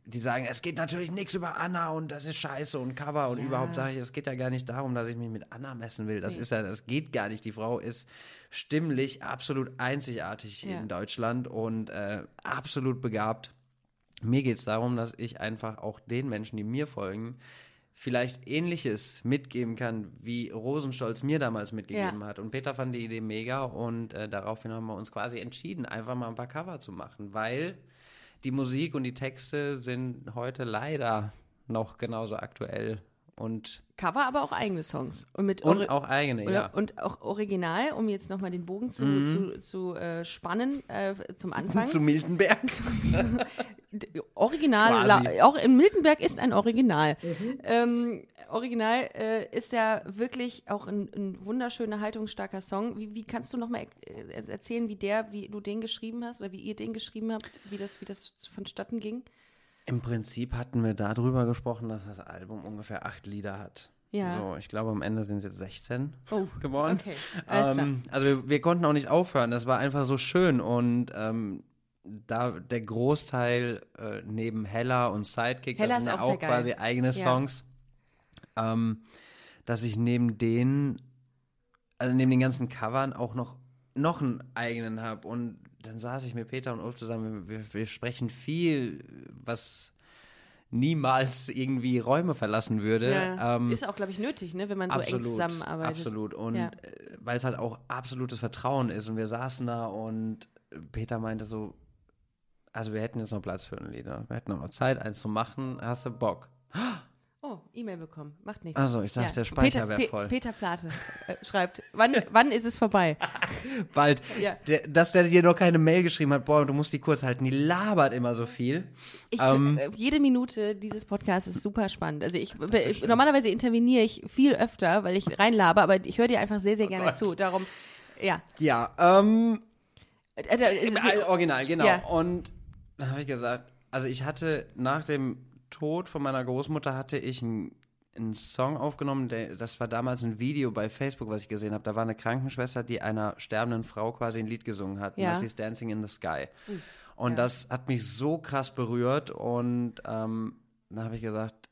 die, sagen, es geht natürlich nichts über Anna und das ist scheiße und Cover und Ja. überhaupt sage ich, es geht ja gar nicht darum, dass ich mich mit Anna messen will. Das ist ja, das geht gar nicht. Die Frau ist stimmlich absolut einzigartig Ja. in Deutschland und äh, absolut begabt. Mir geht es darum, dass ich einfach auch den Menschen, die mir folgen, vielleicht ähnliches mitgeben kann, wie Rosenstolz mir damals mitgegeben Ja. hat. Und Peter fand die Idee mega und äh, daraufhin haben wir uns quasi entschieden, einfach mal ein paar Cover zu machen, weil die Musik und die Texte sind heute leider noch genauso aktuell und, Cover, aber auch eigene Songs. Und, mit und auch eigene, oder, ja. und auch original, um jetzt nochmal den Bogen zu, zu, zu äh, spannen äh, zum Anfang. <laughs> Zu Miltenberg. <laughs> Original, la- auch in Miltenberg ist ein Original. Ähm, Original äh, ist ja wirklich auch ein, ein wunderschöner, haltungsstarker Song. Wie, wie kannst du nochmal äh, erzählen, wie der, wie du den geschrieben hast oder wie ihr den geschrieben habt, wie das, wie das vonstatten ging? Im Prinzip hatten wir darüber gesprochen, dass das Album ungefähr acht Lieder hat. Ja. So, ich glaube, am Ende sind es jetzt 16 Oh, geworden. okay. Ähm, also wir, wir konnten auch nicht aufhören. Das war einfach so schön und ähm, da der Großteil äh, neben Hella und Sidekick, Hella das sind ja auch auch quasi eigene Ja. Songs. ähm, dass ich neben den, also neben den ganzen Covern auch noch, noch einen eigenen habe. Und dann saß ich mit Peter und Ulf zusammen, wir, wir sprechen viel, was niemals irgendwie Räume verlassen würde. Ja, Ähm, ist auch, glaube ich, nötig, ne, wenn man so eng zusammenarbeitet. Absolut. Und Ja. äh, weil es halt auch absolutes Vertrauen ist. Und wir saßen da und Peter meinte so, also wir hätten jetzt noch Platz für ein Lied. ne? Wir hätten noch Zeit, eins zu machen. Hast du Bock? Oh, E-Mail bekommen. Macht nichts. Also, ich dachte, der Speicher wäre voll. Peter Plate äh, <laughs> schreibt, wann, wann ist es vorbei? <laughs> Bald. Ja. Der, dass der dir noch keine Mail geschrieben hat, boah, du musst die kurz halten. Die labert immer so viel. Ich, Ähm, äh, jede Minute dieses Podcasts ist super spannend. Also ich, ich normalerweise interveniere ich viel öfter, weil ich reinlabe, aber ich höre dir einfach sehr, sehr gerne Oh zu. Darum, ja. Ja, ähm, Äh, äh, Im äh, Original, genau. Ja. Und dann habe ich gesagt, also ich hatte nach dem Tod von meiner Großmutter hatte ich einen, einen Song aufgenommen, der, das war damals ein Video bei Facebook, was ich gesehen habe. Da war eine Krankenschwester, die einer sterbenden Frau quasi ein Lied gesungen hat. Ja. Das hieß Dancing in the Sky. Und das hat mich so krass berührt und ähm, dann habe ich gesagt,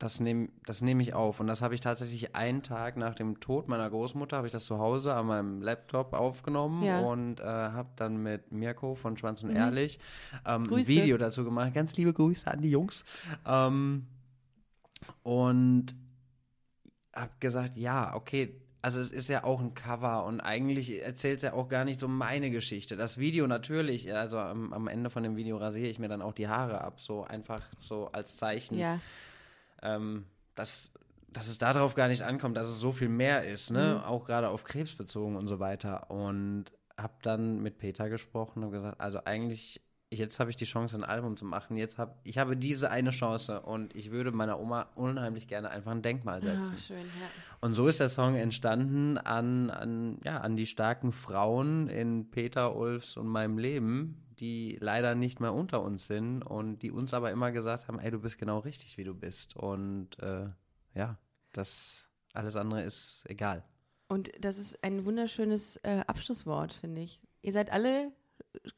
das nehme das nehm ich auf. Und das habe ich tatsächlich einen Tag nach dem Tod meiner Großmutter, habe ich das zu Hause an meinem Laptop aufgenommen Ja. und äh, habe dann mit Mirko von Schwanz und Ehrlich ähm, ein. Video dazu gemacht. Ganz liebe Grüße an die Jungs. Ähm, und habe gesagt, ja, okay, also es ist ja auch ein Cover und eigentlich erzählt er auch gar nicht so meine Geschichte. Das Video natürlich, also am, am Ende von dem Video rasiere ich mir dann auch die Haare ab, so einfach so als Zeichen ja. Ähm, dass, dass es darauf gar nicht ankommt, dass es so viel mehr ist, ne? Mhm. Auch gerade auf Krebs bezogen und so weiter. Und habe dann mit Peter gesprochen und gesagt, also eigentlich, jetzt habe ich die Chance, ein Album zu machen. Jetzt habe ich habe diese eine Chance und ich würde meiner Oma unheimlich gerne einfach ein Denkmal setzen. Ah, schön, ja. Und so ist der Song entstanden an, an, ja, an die starken Frauen in Peter, Ulfs und meinem Leben, die leider nicht mehr unter uns sind und die uns aber immer gesagt haben, ey, du bist genau richtig, wie du bist. Und äh, ja, das alles andere ist egal. Und das ist ein wunderschönes äh, Abschlusswort, finde ich. Ihr seid alle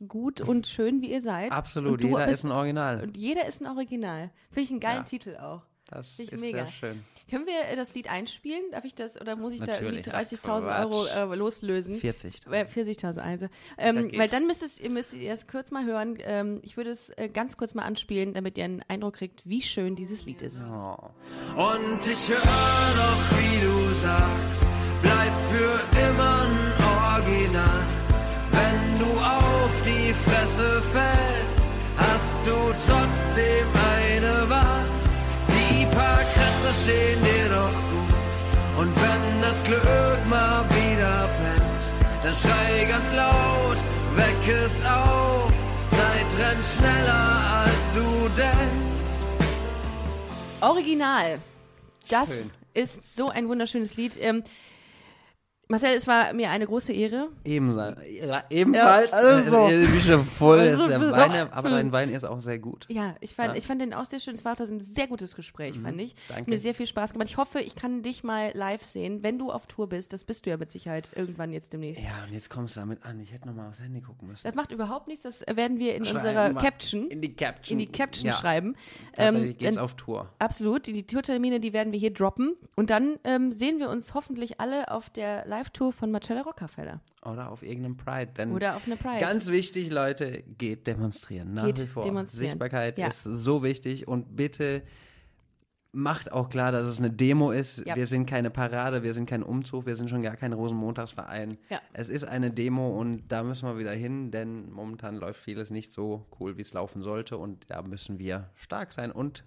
gut und schön, wie ihr seid. Absolut, jeder bist- ist ein Original. Und jeder ist ein Original. Finde ich einen geilen Ja. Titel auch. Das Finde ich ist mega. sehr schön. Können wir äh, das Lied einspielen? Darf ich das oder muss ich da irgendwie Natürlich, ach, 30.000 Euro äh, loslösen? 40. Äh, 40.000 also. Da Ähm, geht's. weil dann müsst es, ihr müsst ihr es kurz mal hören. Ähm, ich würde es äh, ganz kurz mal anspielen, damit ihr einen Eindruck kriegt, wie schön dieses Lied ist. Oh. Und ich höre noch, wie du sagst, bleib für immer ein Original. Wenn du auf die Fresse fällst, hast du trotzdem eine Wahl. Stehen dir doch gut. Und wenn das Glück mal wieder brennt, dann schrei ganz laut, weck es auf. Zeit rennt schneller als du denkst. Original. Das Schön. ist so ein wunderschönes Lied. Ähm, Marcel, es war mir eine große Ehre. Ebenfalls. Ja, ebenfalls. Ja, also. äh, wie schon voll Also, ist der Wein, aber dein Wein ist auch sehr gut. Ja, ich fand, Ja. ich fand den auch sehr schön. Es war auch ein sehr gutes Gespräch, fand ich. danke. Hat Mir sehr viel Spaß gemacht. Ich hoffe, ich kann dich mal live sehen, wenn du auf Tour bist. Das bist du ja mit Sicherheit irgendwann jetzt demnächst. Ja, und jetzt kommst du damit an. Ich hätte nochmal aufs Handy gucken müssen. Das macht überhaupt nichts. Das werden wir in Schreiben unserer Caption, In die Caption. in die Caption ja, schreiben. Tatsächlich Ähm, geht's auf Tour. Absolut, die, die Tourtermine, die werden wir hier droppen. Und dann ähm, sehen wir uns hoffentlich alle auf der Live-Tour von Marcella Rockefeller. Oder auf irgendeinem Pride. Denn Oder auf einer Pride. Ganz wichtig, Leute, geht demonstrieren. Nach Geht wie vor. demonstrieren. Sichtbarkeit Ja. ist so wichtig und bitte macht auch klar, dass es eine Demo ist. Ja. Wir sind keine Parade, wir sind kein Umzug, wir sind schon gar kein Rosenmontagsverein. Ja. Es ist eine Demo und da müssen wir wieder hin, denn momentan läuft vieles nicht so cool, wie es laufen sollte und da müssen wir stark sein und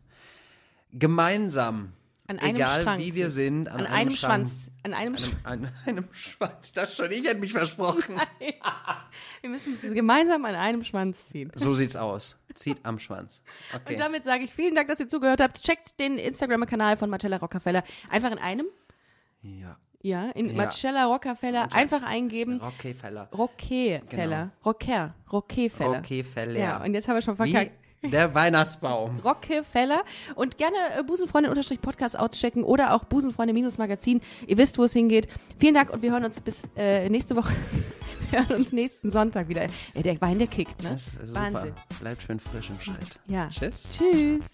gemeinsam, An einem egal Strang wie wir sind, An, einem Strang- Schwanz. An einem Sch An <laughs> einem Schwanz. Das schon, ich hätte mich versprochen. <laughs> Wir müssen gemeinsam an einem Schwanz ziehen. So sieht's aus. Zieht am Schwanz. Okay. Und damit sage ich vielen Dank, dass ihr zugehört habt. Checkt den Instagram-Kanal von Marcella Rockefeller. Einfach in einem, ja. ja, in Ja. Marcella Rockefeller einfach eingeben. Rockefeller. Rockefeller. Rocker. Rockefeller. Rockefeller. Ja, und jetzt haben wir schon verkackt. Wie der Weihnachtsbaum. Rockefeller und gerne äh, Busenfreunde-Podcast auschecken oder auch Busenfreunde-Magazin. Ihr wisst, wo es hingeht. Vielen Dank und wir hören uns bis äh, nächste Woche. <laughs> wir hören uns nächsten Sonntag wieder. Ey, der Wein, der kickt, ne? Das ist super. Wahnsinn. Bleibt schön frisch im Schritt. Ja. Tschüss. Tschüss.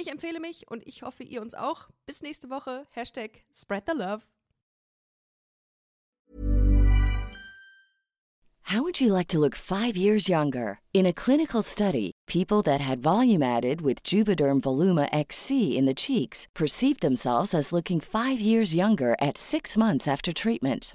Ich empfehle mich und ich hoffe, ihr uns auch. Bis nächste Woche. Hashtag Spread the Love. How would you like to look five years younger? In a clinical study, people that had volume added with Juvederm Voluma XC in the cheeks perceived themselves as looking five years younger at six months after treatment.